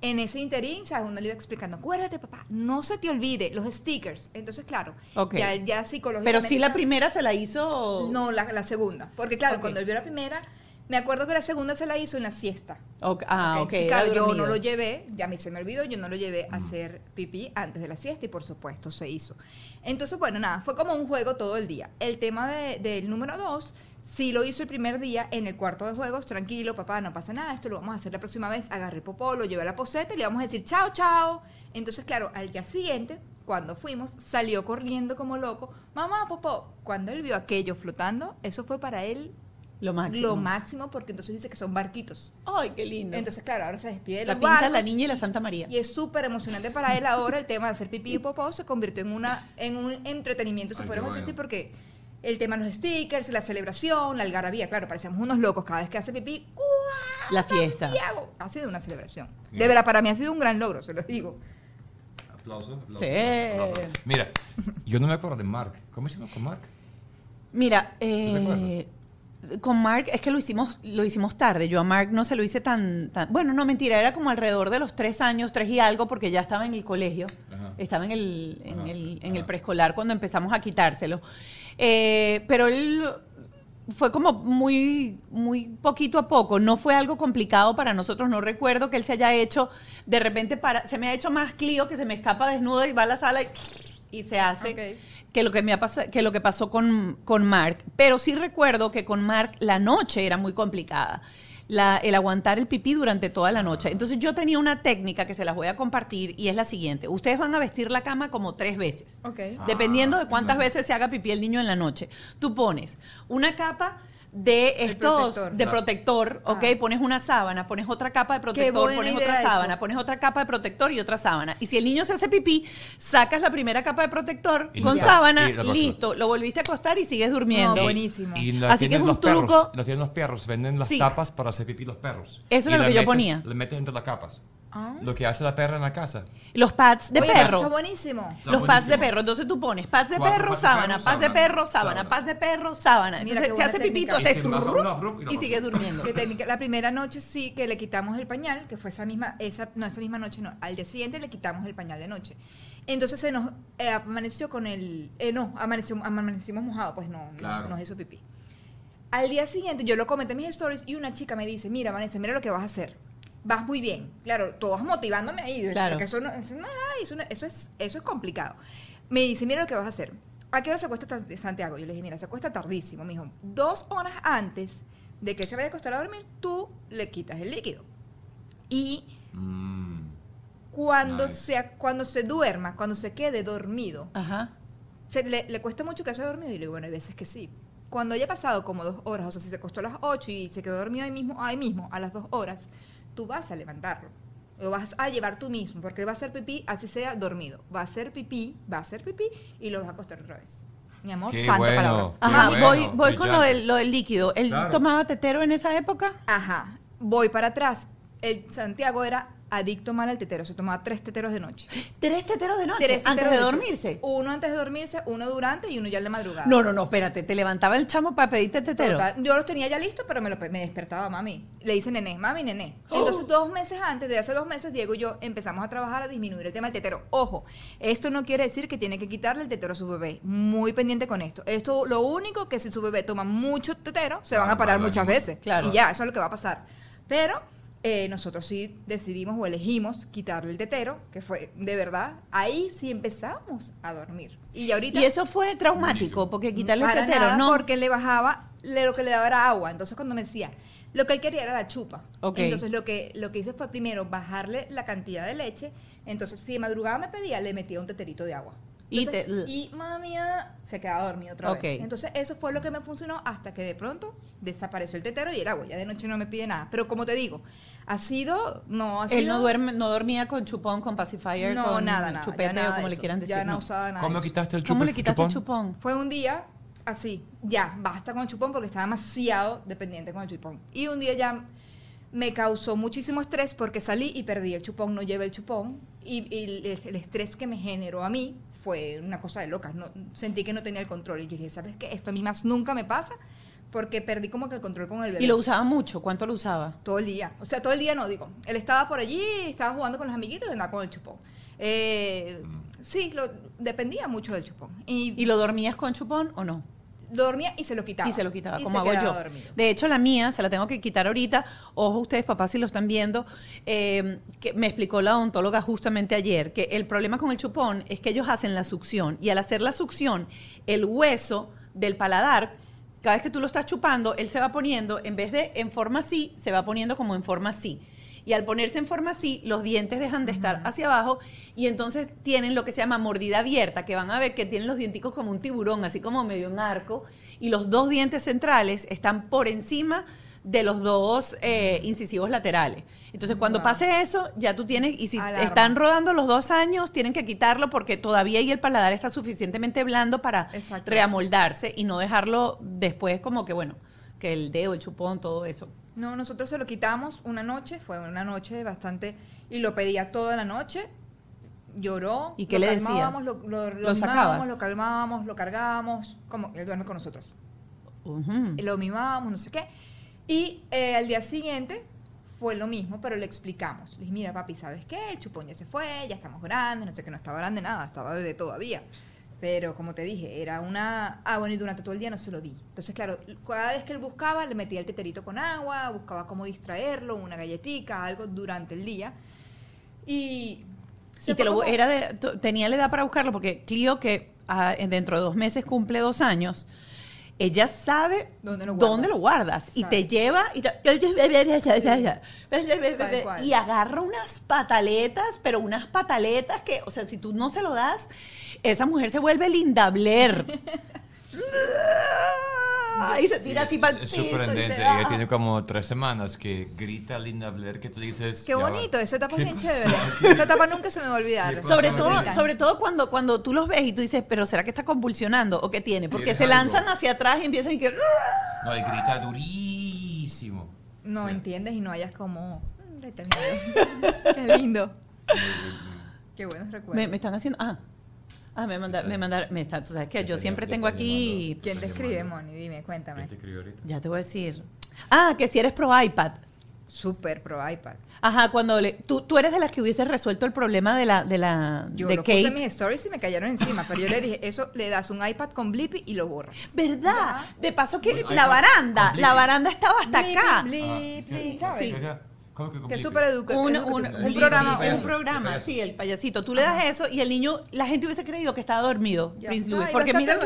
en ese interín, ¿sabes? Uno le iba explicando, acuérdate, papá, no se te olvide los stickers. Entonces, claro,
Ok.
ya, ya psicológicamente...
Pero sí la primera se la hizo...
No, la, la segunda. Porque claro, cuando él vio la primera, me acuerdo que la segunda se la hizo en la siesta.
Ok, Ah, ok. Era
claro, yo no lo llevé, ya a mí se me olvidó, yo no lo llevé a hacer pipí antes de la siesta y por supuesto se hizo. Entonces, bueno, nada, fue como un juego todo el día. El tema de- del número dos, sí lo hizo el primer día en el cuarto de juegos, tranquilo, papá, no pasa nada, esto lo vamos a hacer la próxima vez. Agarré el popó, lo llevé a la poseta y le vamos a decir chao, chao. Entonces, claro, al día siguiente, cuando fuimos, salió corriendo como loco, mamá, popó. Cuando él vio aquello flotando, eso fue para él
Lo máximo.
lo máximo porque entonces dice que son barquitos.
Ay, qué lindo.
Entonces, claro, ahora se despide de
la
los
pinta
barcos.
la niña y la Santa María.
Y es súper emocionante para él ahora el tema de hacer pipí y popó se convirtió en una en un entretenimiento,
qué
podemos decir, porque el tema de los stickers, la celebración, la algarabía, claro, parecíamos unos locos cada vez que hace pipí. ¡guau!
La fiesta.
Santiago! Ha sido una celebración.
Bien.
De verdad, para mí ha sido un gran logro, se los digo.
Aplauso. aplauso,
Sí.
aplauso. Mira, yo no me acuerdo de Mark. ¿Cómo llama con Mark?
Mira, eh, con Mark es que lo hicimos, lo hicimos tarde. Yo a Mark no se lo hice tan, tan- bueno, no mentira, era como alrededor de los tres años, tres y algo, porque ya estaba en el colegio,
Ajá.
estaba en el, en
Ajá,
el, en el
ajá.
preescolar cuando empezamos a quitárselo. Eh, pero él fue como muy, muy poquito a poco. No fue algo complicado para nosotros. No recuerdo que él se haya hecho, de repente para, se me ha hecho más Clio que se me escapa desnuda y va a la sala y, y se hace.
Ok.
Que lo que, me ha que lo que pasó con, con Mark. Pero sí recuerdo que con Mark la noche era muy complicada. La- el aguantar el pipí durante toda la noche. Entonces yo tenía una técnica que se las voy a compartir y es la siguiente. Ustedes van a vestir la cama como tres veces. Dependiendo de
Ah,
cuántas veces se haga pipí el niño en la noche. Tú pones una capa de estos
protector.
de protector, ¿ok?
Ah.
Pones una sábana, pones otra capa de protector, pones otra
eso.
sábana, pones otra capa de protector y otra sábana. Y si el niño se hace pipí, sacas la primera capa de protector
Y
con
ya.
sábana,
Y
listo, lo volviste a acostar y sigues durmiendo.
No, buenísimo.
Y la
Así que
tienen
es un
los perros, tienen los perros, venden las
Sí.
tapas para hacer pipí los perros.
Eso
Y
era lo que yo ponía.
Le metes entre las capas.
Ah.
Lo que hace la perra en la casa.
Los pads de
Oye,
perro.
Eso es buenísimo.
Está
Los pads de perro. Entonces tú pones pads de perro, sábana, pads de perro, sábana,
sábana.
pads de perro, sábana.
Mira
Entonces se hace
buena
pipito,
técnica.
hace
Y
turru,
y
y
otra.
sigues durmiendo.
Técnica- la primera noche sí que le quitamos el pañal, que fue esa misma, esa, no esa misma noche, no, al día siguiente le quitamos el pañal de noche. Entonces se nos eh, amaneció con el, eh, no, amaneció, amanecimos mojados, pues no, no-
Claro.
nos hizo pipí. Al día siguiente yo lo comenté en mis stories y una chica me dice, mira Vanessa, mira lo que vas a hacer. Vas muy bien. Claro, todos motivándome ahí,
Claro.
porque eso no, eso, no- eso no- eso es, eso es complicado. Me dice, mira lo que vas a hacer. ¿A qué hora se acuesta Santiago? Yo le dije, mira, se acuesta tardísimo. Me dijo, dos horas antes de que se vaya a acostar a dormir, tú le quitas el líquido. Y
Mm.
cuando,
Nice.
se, cuando se duerma, cuando se quede dormido,
Ajá.
se, le, le cuesta mucho quedarse dormido. Y le digo, bueno, hay veces que sí. Cuando haya pasado como dos horas, o sea, si se acostó a las 8 y se quedó dormido ahí mismo, ahí mismo, a las dos horas, tú vas a levantarlo. Lo vas a llevar tú mismo, porque él va a hacer pipí, así sea dormido. Va a hacer pipí, va a hacer pipí y lo vas a acostar otra vez. Mi amor,
Qué
santa
bueno.
palabra.
Ajá,
bueno,
voy, voy con lo del, lo del líquido. ¿Él
Claro.
tomaba tetero en esa época?
Ajá. Voy para atrás. El Santiago era adicto mal al tetero. Se tomaba tres teteros de noche.
¿Tres teteros de noche?
Tres
antes de
noche.
dormirse.
Uno antes de dormirse, uno durante y uno ya en la madrugada.
No, no, no, espérate. Te levantaba el chamo para pedirte tetero.
Total, Yo los tenía ya listos, pero me, lo, me despertaba mami. Le dice nené, mami, nené.
Oh.
Entonces, dos meses antes, de hace dos meses, Diego y yo empezamos a trabajar a disminuir el tema del tetero. Ojo, esto no quiere decir que tiene que quitarle el tetero a su bebé. Muy pendiente con esto. Esto, lo único que si su bebé toma mucho tetero, se van a
Claro,
parar muchas veces.
Claro.
Y ya, eso es lo que va a pasar. Pero eh, nosotros sí decidimos o elegimos quitarle el tetero, que fue de verdad, ahí sí empezamos a dormir. Y ya ahorita...
Y eso fue traumático, porque quitarle el tetero,
nada,
¿no?
porque le bajaba, le- lo que le daba era agua. Entonces cuando me decía, lo que él quería era la chupa.
Ok.
Entonces lo que, lo que hice fue primero bajarle la cantidad de leche. Entonces si de madrugada me pedía, le metía un teterito de agua.
Y
Entonces,
te-
y mami ah, se quedaba dormido otra vez. Entonces eso fue lo que me funcionó hasta que de pronto desapareció el tetero y el agua. Ya de noche no me pide nada. Pero como te digo, ha sido, no ha sido...
Él no duerme, no dormía con chupón, con pacifier,
No,
con
nada, nada.
chupete
nada
o como le quieran decir.
Ya no,
no.
usaba nada.
¿Cómo
eso.
quitaste el
¿Cómo
chupo-
le quitaste el chupón?
Fue un día así, ya, basta con el chupón porque estaba demasiado dependiente con el chupón. Y un día ya me causó muchísimo estrés porque salí y perdí el chupón, no llevé el chupón. Y, y el, el estrés que me generó a mí fue una cosa de locas. No, sentí que no tenía el control. Y yo dije, ¿sabes qué? Esto a mí más nunca me pasa porque perdí como que el control con el bebé.
Y lo usaba mucho. ¿Cuánto lo usaba?
Todo el día. O sea, todo el día no, digo. Él estaba por allí, estaba jugando con los amiguitos y andaba con el chupón. Eh, sí, lo, dependía mucho del chupón. Y,
¿Y lo dormías con chupón o no?
Dormía y se lo quitaba.
Y se lo quitaba,
Y
como hago yo.
dormido.
De hecho, la mía, se la tengo que quitar ahorita. Ojo, ustedes, papás, si lo están viendo, eh, que me explicó la odontóloga justamente ayer, que el problema con el chupón es que ellos hacen la succión. Y al hacer la succión, el hueso del paladar, cada vez que tú lo estás chupando, él se va poniendo, en vez de en forma así, se va poniendo como en forma así. Y al ponerse en forma así, los dientes dejan de estar hacia abajo y entonces tienen lo que se llama mordida abierta, que van a ver que tienen los dienticos como un tiburón, así como medio en arco, y los dos dientes centrales están por encima de los dos eh, incisivos laterales. Entonces, cuando
Wow.
pase eso, ya tú tienes, y si
Alarma.
están rodando los dos años, tienen que quitarlo porque todavía ahí el paladar está suficientemente blando para reamoldarse y no dejarlo después como que, bueno, que el dedo, el chupón, todo eso.
No, nosotros se lo quitamos una noche, fue una noche bastante, y lo pedía toda la noche, lloró.
¿Y qué
lo
le decías?
calmábamos, Lo, lo,
¿Lo
lo
sacabas?
mimábamos, lo calmábamos, lo cargábamos, como él duerme con nosotros. Lo mimábamos, no sé qué. Y eh, al día siguiente fue lo mismo, pero le explicamos. Le dije, mira papi, ¿sabes qué? El chupón ya se fue, ya estamos grandes, no sé qué, no estaba grande nada, estaba bebé todavía. Pero como te dije, era una... Ah, bueno, y durante todo el día no se lo di. Entonces, claro, cada vez que él buscaba, le metía el teterito con agua, buscaba cómo distraerlo, una galletita, algo durante el día. Y... se
Y te lo, era de- tenía la edad para buscarlo porque Clio, que ah, dentro de dos meses cumple dos años, ella sabe
¿Dónde lo
dónde
guardas?
lo guardas y te lleva y, te- y agarra unas pataletas, pero unas pataletas que, o sea, si tú no se lo das, esa mujer se vuelve Linda Blair. y se tira
Sí,
así para el
Es
piso y
sorprendente.
se-
Ella tiene como tres semanas que grita Linda Blair que tú dices.
Qué
"Ya va,
bonito, esa etapa es
¿qué
bien
pasó
chévere.
aquí?"
Esa etapa nunca se me va a olvidar.
¿Qué pasó
Sobre todo, sobre todo cuando, cuando tú los ves y tú dices, pero ¿será que está convulsionando o qué tiene? Porque
Tiene
se
algo.
lanzan hacia atrás y empiezan y que...
No, y grita durísimo.
No
Sí.
entiendes y no hayas como... mm, detenido. Qué lindo. Qué buenos recuerdos.
Me, me están haciendo. Ah, ah me mandaron. Me mandaron me está, tú sabes que yo siempre tengo
te
aquí.
¿Quién te escribe. Moni? Dime, cuéntame.
¿Quién te escribió ahorita?
Ya te voy a decir. Ah, que si eres pro iPad.
Súper pro iPad.
Ajá, cuando le, tú, tú eres de las que hubiese resuelto el problema de la de la
Yo
de
lo puse en
Kate.
mis stories y me cayeron encima, pero yo le dije, eso le das un iPad con Blippi y lo borras.
¿Verdad? De paso que la
iPad
baranda, la baranda estaba hasta
Blippi,
acá.
¿sabes?
sí. ¿Cómo que
Que es
complica?
súper educa-
Un,
educativo.
un-
Un,
un
programa.
un programa, sí, el payasito. Tú le das eso y el niño, la gente hubiese creído que estaba dormido,
Ya
Prince Louis. Porque mira.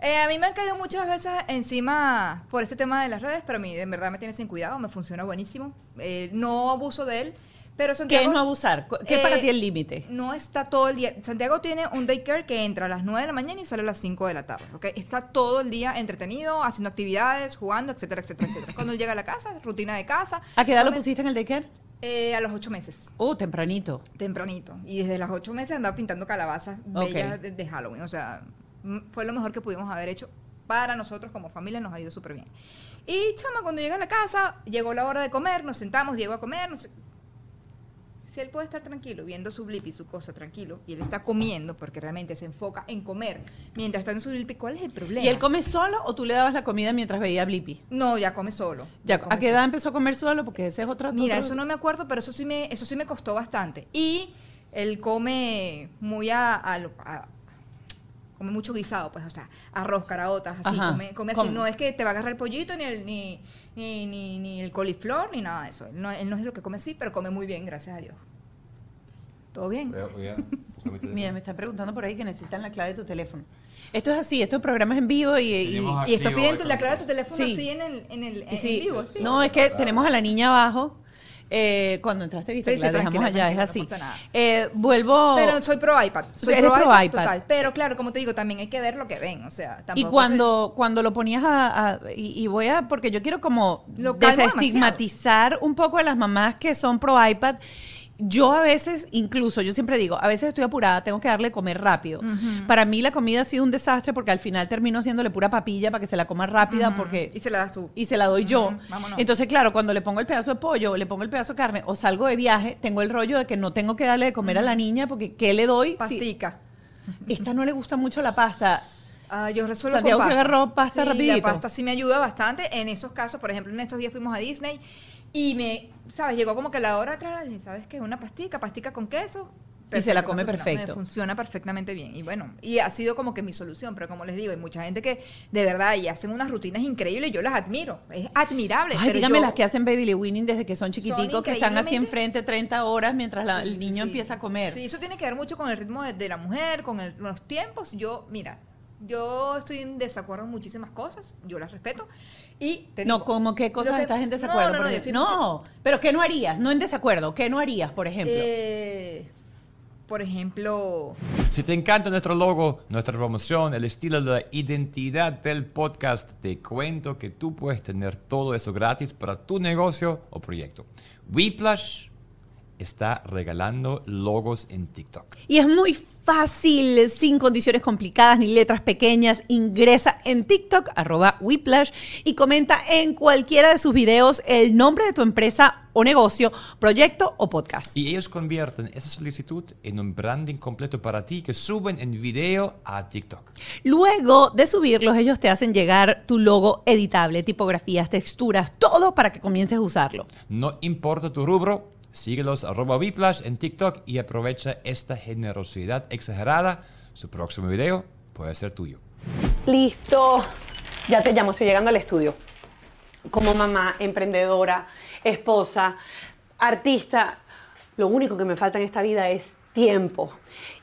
Eh, a mí me han caído muchas veces encima por este tema de las redes, pero a mí en verdad me tiene sin cuidado, me funciona buenísimo. Eh, no abuso de él, pero
¿Qué
Santiago...
es no abusar? ¿Qué
Eh,
para ti el límite?
No está todo el día. Santiago tiene un daycare que entra a las 9 de la mañana y sale a las 5 de la tarde. ¿ok? Está todo el día entretenido, haciendo actividades, jugando, etcétera, etcétera, etcétera. Cuando él llega a la casa, rutina de casa.
¿A qué edad lo pusiste en el daycare?
Eh, a los 8 meses.
Oh, tempranito.
Tempranito. Y desde los 8 meses andaba pintando calabazas bellas de, de Halloween. O sea, fue lo mejor que pudimos haber hecho para nosotros como familia. Nos ha ido súper bien. Y chama, cuando llega a la casa, llegó la hora de comer, nos sentamos, llegó a comer. nos- Si él puede estar tranquilo, viendo su blip y su cosa tranquilo, y él está comiendo, porque realmente se enfoca en comer, mientras está en su blip, ¿cuál es el problema?
¿Y él come solo o tú le dabas la comida mientras veía Blippi?
No, ya come solo.
Ya,
come
¿A qué
solo.
edad empezó a comer solo? Porque ese es otro...
Mira,
otro-
eso no me acuerdo, pero eso sí me, eso sí me costó bastante. Y él come muy a, a lo- a- come mucho guisado, pues, o sea, arroz, caraotas, así,
Ajá.
come, come así.
¿Cómo?
No es que te va a agarrar el pollito, ni el, ni, ni, ni, ni el coliflor, ni nada de eso. Él no, él no es lo que come así, pero come muy bien, gracias a Dios. ¿Todo bien?
Mira, me están preguntando por ahí que necesitan la clave de tu teléfono. Esto es así, estos programas en vivo y... y-
Y esto piden la clave de tu teléfono
Sí.
así en el, en el en
sí,
vivo. sí.
No, es que tenemos a la niña abajo. Eh, cuando entraste, viste,
Sí,
que
sí,
la dejamos allá, es así.
no pasa nada.
Eh, vuelvo...
Pero soy pro iPad. Soy
Eres
pro, iPad,
iPad.
total. Pero claro, como te digo, también hay que ver lo que ven. O sea,
y
tampoco
cuando, cuando lo ponías a, a- y, y voy a, porque yo quiero como desestigmatizar un poco a las mamás que son pro iPad. Yo a veces, incluso, yo siempre digo, a veces estoy apurada, tengo que darle comer rápido. Para mí la comida ha sido un desastre porque al final termino haciéndole pura papilla para que se la coma rápida porque
Y se la das tú.
y se la doy yo.
Vámonos.
Entonces, claro, cuando le pongo el pedazo de pollo, o le pongo el pedazo de carne o salgo de viaje, tengo el rollo de que no tengo que darle de comer a la niña porque ¿qué le doy? si
Pastica.
esta no le gusta mucho la pasta.
Ah, yo resuelvo
Santiago
con
se
pasta.
agarró pasta
sí,
rapidito.
La pasta sí me ayuda bastante en esos casos. Por ejemplo, en estos días fuimos a Disney y me, ¿sabes? Llegó como que la hora atrás, dije, ¿sabes qué? Una pastica, pastica con queso.
Y se la come
me funciona,
perfecto.
Funciona perfectamente bien. Y bueno, y ha sido como que mi solución. Pero como les digo, hay mucha gente que de verdad y hacen unas rutinas increíbles. Yo las admiro. Es admirable.
Ay,
pero
dígame
yo-
las que hacen baby winning desde que son chiquiticos, que están así enfrente 30 horas mientras la-
Sí,
el niño
sí.
empieza a comer.
Sí, eso tiene que ver mucho con el ritmo de, de la mujer, con el- los tiempos. Yo, mira, yo estoy en desacuerdo en muchísimas cosas, yo las respeto. Y te
no,
digo,
como qué cosas
que-
estás en desacuerdo.
No, no,
por
no, yo
ejemplo?
estoy
No, pero ¿qué no harías? No en desacuerdo, ¿qué no harías, por ejemplo?
Eh, por ejemplo,
Si te encanta nuestro logo, nuestra promoción, el estilo de la identidad del podcast, te cuento que tú puedes tener todo eso gratis para tu negocio o proyecto. Whiplash está regalando logos en TikTok.
Y es muy fácil, sin condiciones complicadas ni letras pequeñas. Ingresa en TikTok, arroba Whiplash, y comenta en cualquiera de sus videos el nombre de tu empresa o negocio, proyecto o podcast.
Y ellos convierten esa solicitud en un branding completo para ti que suben en video a TikTok.
Luego de subirlos, ellos te hacen llegar tu logo editable, tipografías, texturas, todo para que comiences a usarlo.
No importa tu rubro, síguelos arroba Whiplash en TikTok y aprovecha esta generosidad exagerada Su próximo video puede ser tuyo.
Listo. Ya te llamo, estoy llegando al estudio. Como mamá, emprendedora, esposa, artista, lo único que me falta en esta vida es tiempo.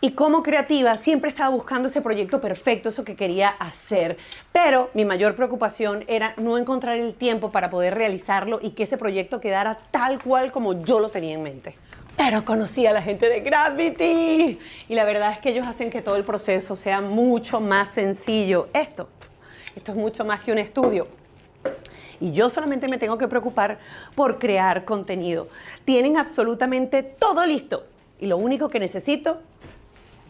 Y como creativa siempre estaba buscando ese proyecto perfecto, eso que quería hacer. Pero mi mayor preocupación era no encontrar el tiempo para poder realizarlo y que ese proyecto quedara tal cual como yo lo tenía en mente. Pero conocí a la gente de Gravity y la verdad es que ellos hacen que todo el proceso sea mucho más sencillo. Esto, esto es mucho más que un estudio. Y yo solamente me tengo que preocupar por crear contenido. Tienen absolutamente todo listo. Y lo único que necesito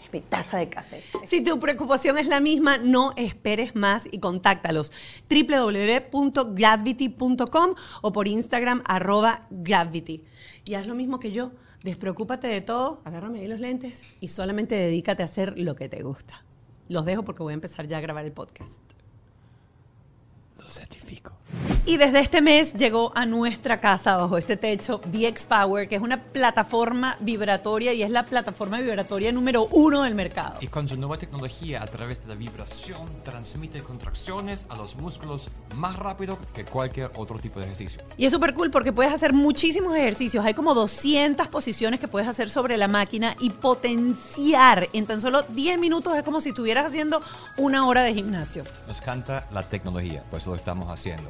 es mi taza de café.
Si tu preocupación es la misma, no esperes más y contáctalos www.gravity.com o por Instagram arroba gravity. Y haz lo mismo que yo. Despreocúpate de todo, agárrame ahí los lentes y solamente dedícate a hacer lo que te gusta. Los dejo porque voy a empezar ya a grabar el podcast.
Lo certifico.
Y desde este mes llegó a nuestra casa, bajo este techo, VX Power, que es una plataforma vibratoria y es la plataforma vibratoria número uno del mercado.
Y con su nueva tecnología, a través de la vibración, transmite contracciones a los músculos más rápido que cualquier otro tipo de ejercicio.
Y es súper cool porque puedes hacer muchísimos ejercicios. Hay como 200 posiciones que puedes hacer sobre la máquina y potenciar en tan solo 10 minutos. Es como si estuvieras haciendo una hora de gimnasio.
Nos canta la tecnología, pues lo estamos haciendo.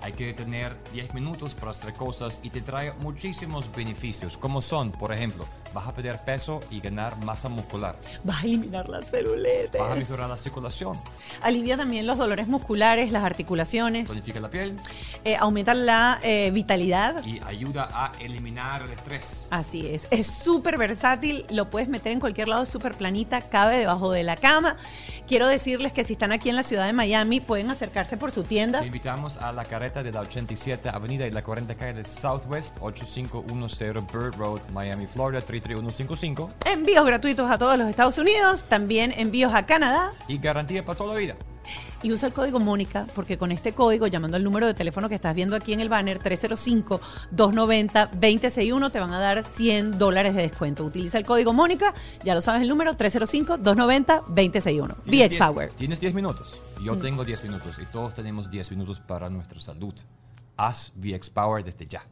Hay que tener 10 minutos para hacer cosas y te trae muchísimos beneficios, como son, por ejemplo, vas a perder peso y ganar masa muscular.
Vas a eliminar la celulitis.
Vas a mejorar la circulación,
Alivia también los dolores musculares, las articulaciones.
tonifica la piel
eh, aumenta la eh, vitalidad.
y ayuda a eliminar el estrés.
Así es, es súper versátil, lo puedes meter en cualquier lado, súper planita, cabe debajo de la cama. Quiero decirles que si están aquí en la ciudad de Miami, pueden acercarse por su tienda.
Te invitamos a la de la 87 Avenida y la 40 calle del Southwest, 8510 Bird Road, Miami, Florida, 33155.
Envíos gratuitos a todos los Estados Unidos, también envíos a Canadá.
Y garantía para toda la vida.
Y usa el código Mónica, porque con este código, llamando al número de teléfono que estás viendo aquí en el banner, 305-290-261, te van a dar 100 dólares de descuento. Utiliza el código Mónica, ya lo sabes el número, 305-290-261.
Tienes
VX
10
Power.
Tienes 10 minutos. Yo tengo 10 minutos y todos tenemos 10 minutos para nuestra salud. Haz VX Power desde ya.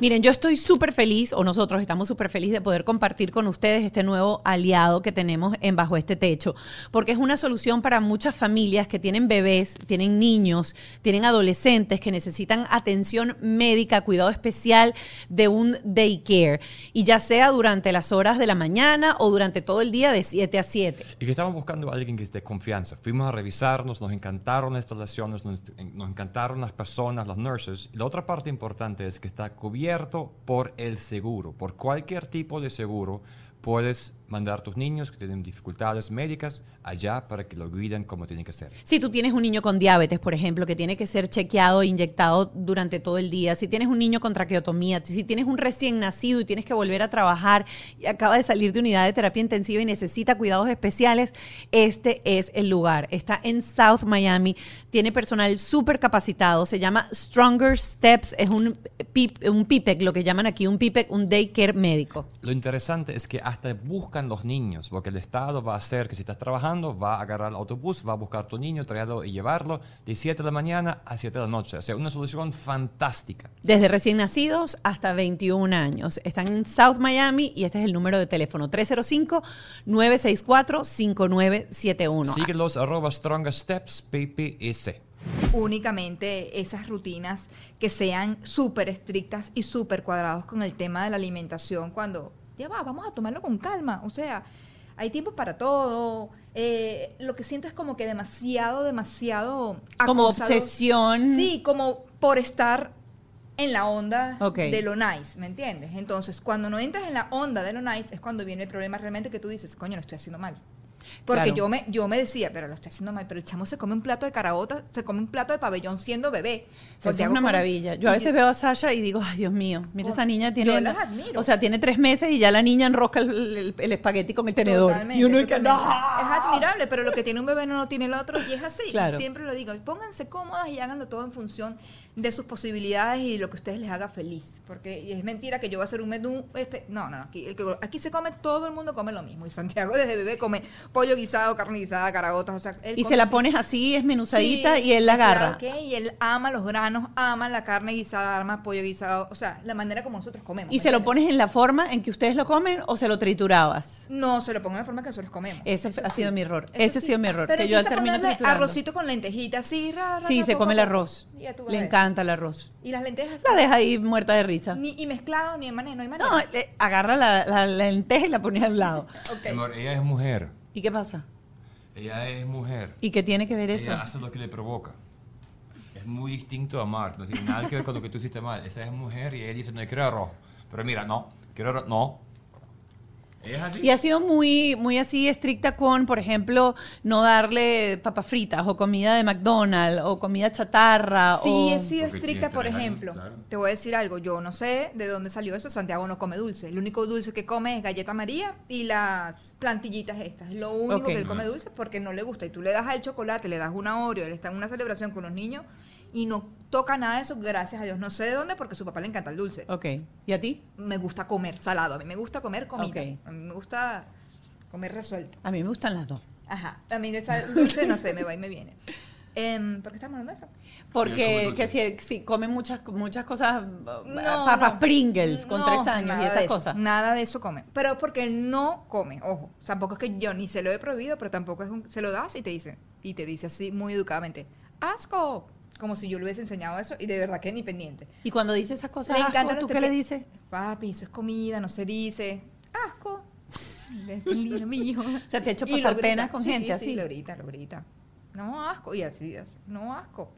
Miren, yo estoy súper feliz, o nosotros estamos súper felices de poder compartir con ustedes este nuevo aliado que tenemos en Bajo este Techo, porque es una solución para muchas familias que tienen bebés, tienen niños, tienen adolescentes que necesitan atención médica, cuidado especial de un daycare, y ya sea durante las horas de la mañana o durante todo el día de 7 a 7.
Y que estamos buscando a alguien que esté confianza. Fuimos a revisarnos, nos encantaron las instalaciones, nos, encantaron las personas, las nurses. Y la otra parte importante es que está por el seguro. Por cualquier tipo de seguro puedes mandar a tus niños que tienen dificultades médicas allá para que lo cuiden como tiene que ser.
Si tú tienes un niño con diabetes, por ejemplo, que tiene que ser chequeado e inyectado durante todo el día, si tienes un niño con traqueotomía, si tienes un recién nacido y tienes que volver a trabajar y acaba de salir de unidad de terapia intensiva y necesita cuidados especiales, este es el lugar. Está en South Miami, tiene personal súper capacitado, se llama Stronger Steps, es un, pip- un PIPEC, lo que llaman aquí un PIPEC, un daycare médico.
Lo interesante es que hasta los niños, porque el Estado va a hacer que si estás trabajando, va a agarrar el autobús, va a buscar a tu niño, traerlo y llevarlo de 7 de la mañana a 7 de la noche. O sea, una solución fantástica.
Desde recién nacidos hasta 21 años. Están en South Miami y este es el número de teléfono 305-964-5971.
Síguelos arroba Stronger Steps PPS.
únicamente esas rutinas que sean súper estrictas y súper cuadrados con el tema de la alimentación cuando, ya va, vamos a tomarlo con calma, o sea, hay tiempo para todo. eh, lo que siento es como que demasiado, demasiado...
Como
acosador.
obsesión.
Sí, como por estar en la onda de lo nice, ¿me entiendes? Entonces, cuando no entras en la onda de lo nice es cuando viene el problema realmente que tú dices, coño, lo estoy haciendo mal. Porque
Claro.
yo me yo me decía, pero lo estoy haciendo mal, pero el chamo se come un plato de caraota, se come un plato de pabellón siendo bebé.
Eso es una maravilla. Yo a veces veo a Sasha y digo, ay Dios mío, mira
Oh,
esa niña tiene...
yo las admiro.
O sea, tiene tres meses y ya la niña enrosca el, el- el espagueti con el tenedor.
Totalmente,
y uno y que
totalmente.
no.
Es admirable, pero lo que tiene un bebé no lo tiene el otro y es así.
Claro.
Y siempre lo digo, pónganse cómodas y háganlo todo en función de sus posibilidades y de lo que a ustedes les haga feliz. Porque es mentira que yo voy a hacer un menú... No, no, no, aquí, aquí se come, todo el mundo come lo mismo. Y Santiago desde bebé come pollo guisado, carne guisada, caragotas, o sea, él
Y se la
así.
pones así, es menuzadita
Sí,
y él la agarra.
ok, y él ama los granos, ama la carne guisada, ama pollo guisado, o sea, la manera como nosotros comemos.
¿Y
¿me
se lo pones en la forma en que ustedes lo comen o se lo triturabas?
No, se lo pongo en la forma que nosotros comemos.
Ese
Eso
ha sido mi error.
Eso
Ese ha sido mi error,
Pero
que yo al triturando.
arrocito con lentejitas, así, ra, ra,
Sí,
ra,
se come el arroz. Le
a ver.
Encanta el arroz.
Y las lentejas.
La deja ahí muerta de risa.
Ni, y mezclado, ni de manera, no hay manera.
No, eh, agarra la, la- la lenteja y la pone al lado.
Ok.
Amor, ella es mujer.
¿Y qué pasa?
Ella es mujer.
¿Y qué tiene que ver eso?
Ella hace lo que le provoca. Es muy distinto a Mark. No tiene nada que ver con lo que tú hiciste mal. Esa es mujer y ella dice, no, yo quiero arroz. Pero mira, no. Quiero arroz. No. Es así.
Y ha sido muy, muy así estricta con, por ejemplo, no darle papas fritas o comida de McDonald's o comida chatarra.
Sí,
o...
he sido
Porque
estricta, por
años,
ejemplo.
claro.
Te voy a decir algo. Yo no sé de dónde salió eso. Santiago no come dulce. El único dulce que come es galleta María y las plantillitas estas. Es lo único que él come dulce porque no le gusta. Y tú le das al chocolate, le das una Oreo, él está en una celebración con los niños y no toca nada de eso, gracias a Dios. No sé de dónde porque a su papá le encanta el dulce.
Ok. ¿Y a ti?
Me gusta comer salado. A mí me gusta comer comida.
Ok.
A mí me gusta comer resuelto.
A mí me gustan las dos.
Ajá. A mí esa dulce, no sé, me va y me viene. Em, ¿Por qué estamos hablando de eso?
Porque que si, si comen muchas, muchas cosas,
No,
papas
no.
Pringles con
No,
tres años y esas cosas.
Nada de eso come. Pero porque él no come, ojo. Tampoco es que yo ni se lo he prohibido, pero tampoco es un, se lo das y te dice, y te dice así muy educadamente, asco. Como si yo le hubiese enseñado eso y de verdad que ni pendiente.
Y cuando dice esas cosas,
Le
asco, ¿tú qué le
teque-
dices?
Papi, eso es comida, no se dice. Asco. Es lindo, mi hijo.
O sea, te ha hecho pasar
grita.
pena con
Sí,
gente
sí,
así.
lo grita, lo grita. No, asco. Y así, así. No, asco.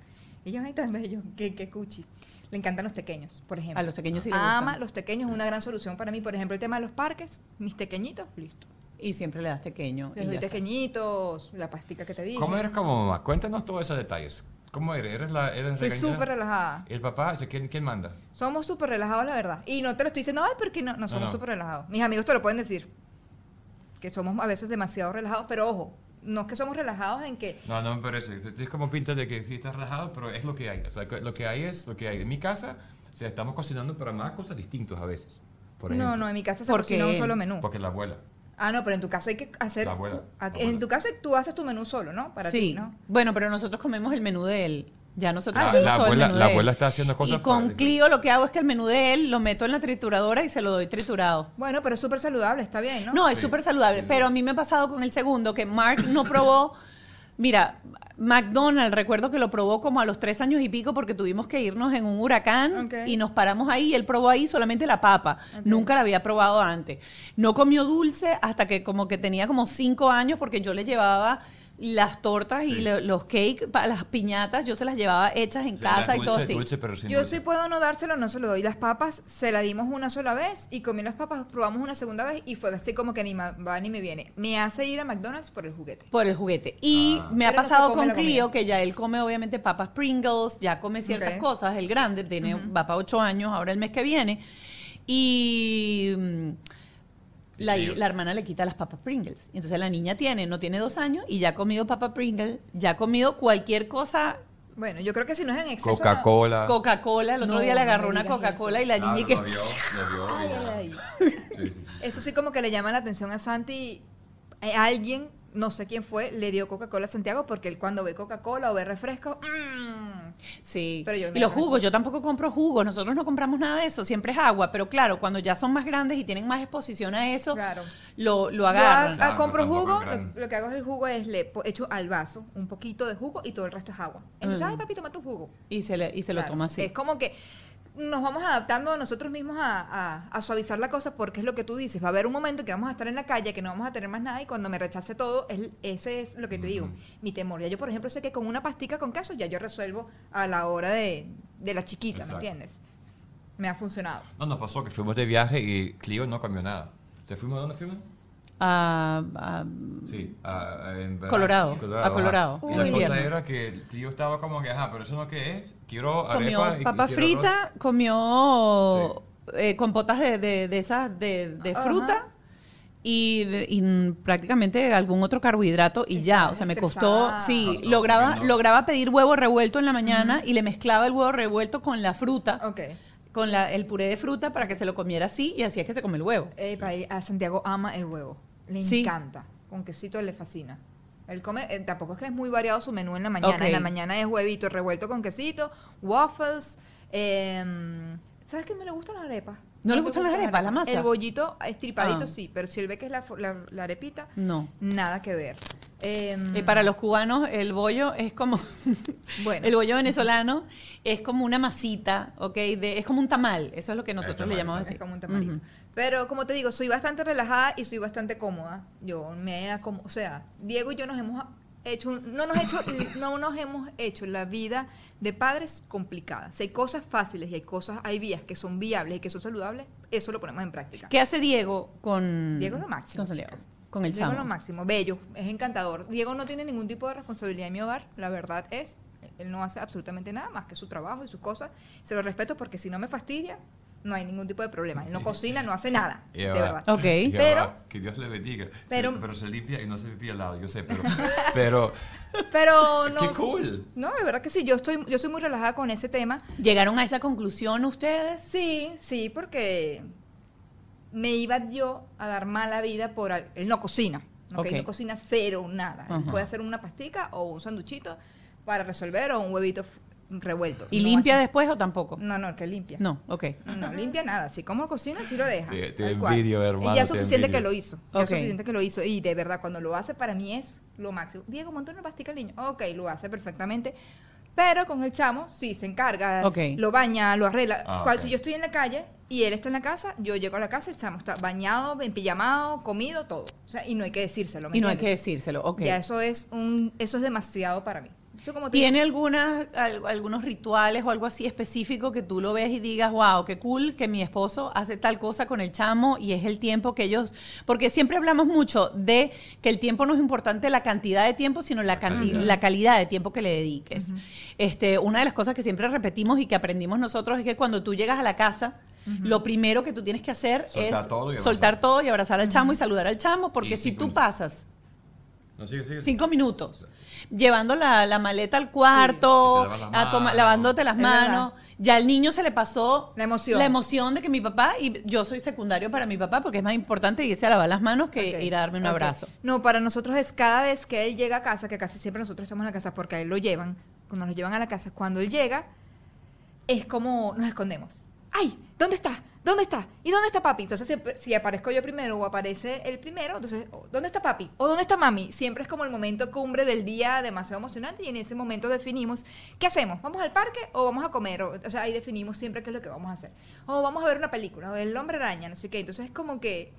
Ellos ahí tan bellos. Qué, qué cuchi. Le encantan los pequeños, por ejemplo.
A los pequeños sí les
Ama
gustan.
los pequeños, es una gran solución para mí. Por ejemplo, el tema de los parques, mis pequeñitos, listo.
Y siempre le das pequeño.
Les doy pequeñitos, la pastica que te dije.
¿Cómo eres como mamá? Cuéntanos todos esos detalles. ¿Cómo eres? ¿Eres la eres
Soy súper relajada.
¿El papá? O sea, ¿quién, quién manda?
Somos súper relajados, la verdad. Y no te lo estoy diciendo, ay, porque no, no somos
no.
súper relajados. Mis amigos te lo pueden decir. Que somos a veces demasiado relajados, pero ojo, no es que somos relajados en que
No, no me parece. Es como pinta de que sí estás relajado, pero es lo que hay. O sea, lo que hay es lo que hay. En mi casa, o sea, estamos cocinando para más cosas distintas a veces. Por ejemplo.
No, no, en mi casa se
¿Por
cocina
qué?
un solo menú.
Porque la abuela.
Ah, no, pero en tu caso hay que hacer.
La abuela,
En tu caso tú haces tu menú solo, ¿no? Para
sí.
ti, ¿no?
Bueno, pero nosotros comemos el menú de él. Ya nosotros
Ah, la abuela- la está haciendo cosas
Y con Clio lo que hago es que el menú de él lo meto en la trituradora y se lo doy triturado.
Bueno, pero es súper saludable, está bien, ¿no?
No, es
Sí,
súper saludable.
sí.
Pero a mí me ha pasado con el segundo que Mark no probó. Mira, McDonald's, recuerdo que lo probó como a los tres años y pico porque tuvimos que irnos en un huracán y nos paramos ahí y él probó ahí solamente la papa. Nunca la había probado antes. No comió dulce hasta que como que tenía como cinco años porque yo le llevaba las tortas y
Sí.
le- los cakes, las piñatas, yo se las llevaba hechas en
O sea,
casa y todo así.
Dulce, pero sin
Yo
dulce.
sí puedo no dárselo, no se lo doy. Las papas se la dimos una sola vez y comí las papas, probamos una segunda vez y fue así como que ni va ni me viene. Me hace ir a McDonald's por el juguete.
Por el juguete. Y
Ah.
me ha
Pero
pasado con
comida.
Clio que ya él come obviamente papas Pringles, ya come ciertas cosas, el grande, tiene, va para ocho años, ahora el mes que viene. Y mm, la, la hermana le quita las papas Pringles. Y entonces la niña tiene, no tiene dos años y ya ha comido papas Pringles, ya ha comido cualquier cosa,
Bueno, yo creo que si no es en exceso.
Coca-Cola.
Coca-Cola. El otro
No,
día le agarró una Coca-Cola y la
Claro,
niña que...
lo vio, lo vio,
Ay,
y-
ay, ay.
Sí, sí, sí.
Eso sí como que le llama la atención a Santi. Eh, alguien, no sé quién fue, le dio Coca-Cola a Santiago porque él cuando ve Coca-Cola o ve refresco, mmm,
Sí.
Pero yo me
y los jugos, yo tampoco compro jugos, nosotros no compramos nada de eso, siempre es agua, pero claro, cuando ya son más grandes y tienen más exposición a eso,
Claro.
lo, lo
Yo
agarran.
a- a
Claro,
compro jugo, lo, lo que hago es el jugo es le echo al vaso un poquito de jugo y todo el resto es agua. Entonces,
Mm.
ay papi, toma tu jugo.
Y se, le, y se lo toma así.
Es como que nos vamos adaptando nosotros mismos a, a- a suavizar la cosa porque es lo que tú dices. Va a haber un momento que vamos a estar en la calle, que no vamos a tener más nada y cuando me rechace todo, es, ese es lo que te digo, mi temor. Ya yo, por ejemplo, sé que con una pastica con queso ya yo resuelvo a la hora de, de la chiquita,
Exacto.
¿me entiendes? Me ha funcionado.
No, nos pasó que fuimos de viaje y Clio no comió nada. ¿Se fuimos a dónde fuimos? Sí, a, a- en verano.
Colorado, a. Colorado,
Y la cosa era que Clio estaba como que, ajá, pero eso no qué es. Quiero
comió
arepa y- y
papa
quiero
frita,
arroz.
comió eh, compotas de, de, de esas de, de fruta. Y, prácticamente algún otro carbohidrato y ya, o sea, me costó,
Estresada.
sí,
No, no,
lograba,
no.
lograba pedir huevo revuelto en la mañana y le mezclaba el huevo revuelto con la fruta,
Ok.
con la, el puré de fruta para que se lo comiera así y así es que se come el huevo.
Epa, y a Santiago ama el huevo. Le
Sí.
encanta. con quesito le fascina. Él come, eh, tampoco es que es muy variado su menú en la mañana. En la mañana es huevito revuelto con quesito, waffles. em, ¿Sabes qué no le gustan las arepas?
¿No le gustan las arepas, la masa?
El bollito estripadito
Ah.
sí, pero si él ve que es la, la- la arepita,
No.
nada que ver. Em,
Y para los cubanos, el bollo es como.
Bueno.
El bollo venezolano es como una masita, ¿ok? De, es como un tamal. Eso es lo que nosotros
tamal,
le llamamos
Es
así.
como un tamalito. Pero como te digo, soy bastante relajada y soy bastante cómoda. Yo me acom- o sea, Diego y yo nos hemos hecho, no nos hecho, no nos hemos hecho la vida de padres complicada. Si hay cosas fáciles y hay cosas, hay vías que son viables y que son saludables, eso lo ponemos en práctica.
¿Qué hace Diego con.
Diego es lo máximo.
Con. Diego? Con el
Diego es lo máximo, bello, es encantador. Diego no tiene ningún tipo de responsabilidad en mi hogar, la verdad es, él no hace absolutamente nada más que su trabajo y sus cosas. Se lo respeto porque si no me fastidia, no hay ningún tipo de problema. Él no cocina, no hace nada, de verdad.
Ok.
Pero-
que Dios le bendiga.
pero-
Se- pero se limpia y no se pipí al lado, yo sé, pero. pero
Pero no.
¡Qué cool!
No, de verdad que sí, yo estoy, yo soy muy relajada con ese tema.
¿Llegaron a esa conclusión ustedes?
Sí, sí, porque me iba yo a dar mala vida por al- él no cocina, ¿ok?
Ok.
no cocina cero, nada. Él puede hacer una pastica o un sanduchito para resolver o un huevito revuelto.
¿Y
No
limpia después o tampoco?
No, no, que limpia.
No, ok.
No, limpia nada. Si como cocina, sí lo deja.
Te- te envidio, hermano,
Y ya es
te
suficiente que lo hizo. Ya es suficiente que lo hizo. Y de verdad, cuando lo hace, para mí es lo máximo. Diego, montó una pastica al niño. Ok, lo hace perfectamente. Pero con el chamo, sí, se encarga. Lo baña, lo arregla.
Ah.
Si yo estoy en la calle y él está en la casa, yo llego a la casa, el chamo está bañado, empillamado, comido, todo. O sea, y no hay que decírselo. ¿me
Y no hay que decírselo, ok.
Ya eso es, un, eso es demasiado para mí. Yo como te digo,
¿Tiene algunas, al- algunos rituales o algo así específico que tú lo ves y digas, wow, qué cool que mi esposo hace tal cosa con el chamo y es el tiempo que ellos... Porque siempre hablamos mucho de que el tiempo no es importante la cantidad de tiempo, sino la, la calidad de tiempo que le dediques. este, una de las cosas que siempre repetimos y que aprendimos nosotros es que cuando tú llegas a la casa, lo primero que tú tienes que hacer
Soltar
es
todo y
soltar
abrazar.
todo y abrazar al chamo y saludar al chamo, porque
Y
si tú pasas
No, sigue, sigue.
Cinco minutos. Llevando la, la maleta al cuarto, a toma- lavándote las
Es
manos. Ya al niño se le pasó
La emoción.
la emoción de que mi papá, y yo soy secundario para mi papá porque es más importante irse a lavar las manos que ir a darme un abrazo.
No, para nosotros es cada vez que él llega a casa, que casi siempre nosotros estamos en la casa porque a él lo llevan, cuando nos llevan a la casa, cuando él llega, es como nos escondemos. ¡Ay! ¿Dónde está? ¿Dónde está? ¿Y dónde está papi? Entonces, si, aparezco yo primero o aparece el primero, entonces, ¿dónde está papi? ¿O dónde está mami? Siempre es como el momento cumbre del día demasiado emocionante y en ese momento definimos, ¿qué hacemos? ¿Vamos al parque o vamos a comer? O sea, ahí definimos siempre qué es lo que vamos a hacer. O vamos a ver una película, o el hombre araña, no sé qué. Entonces, es como que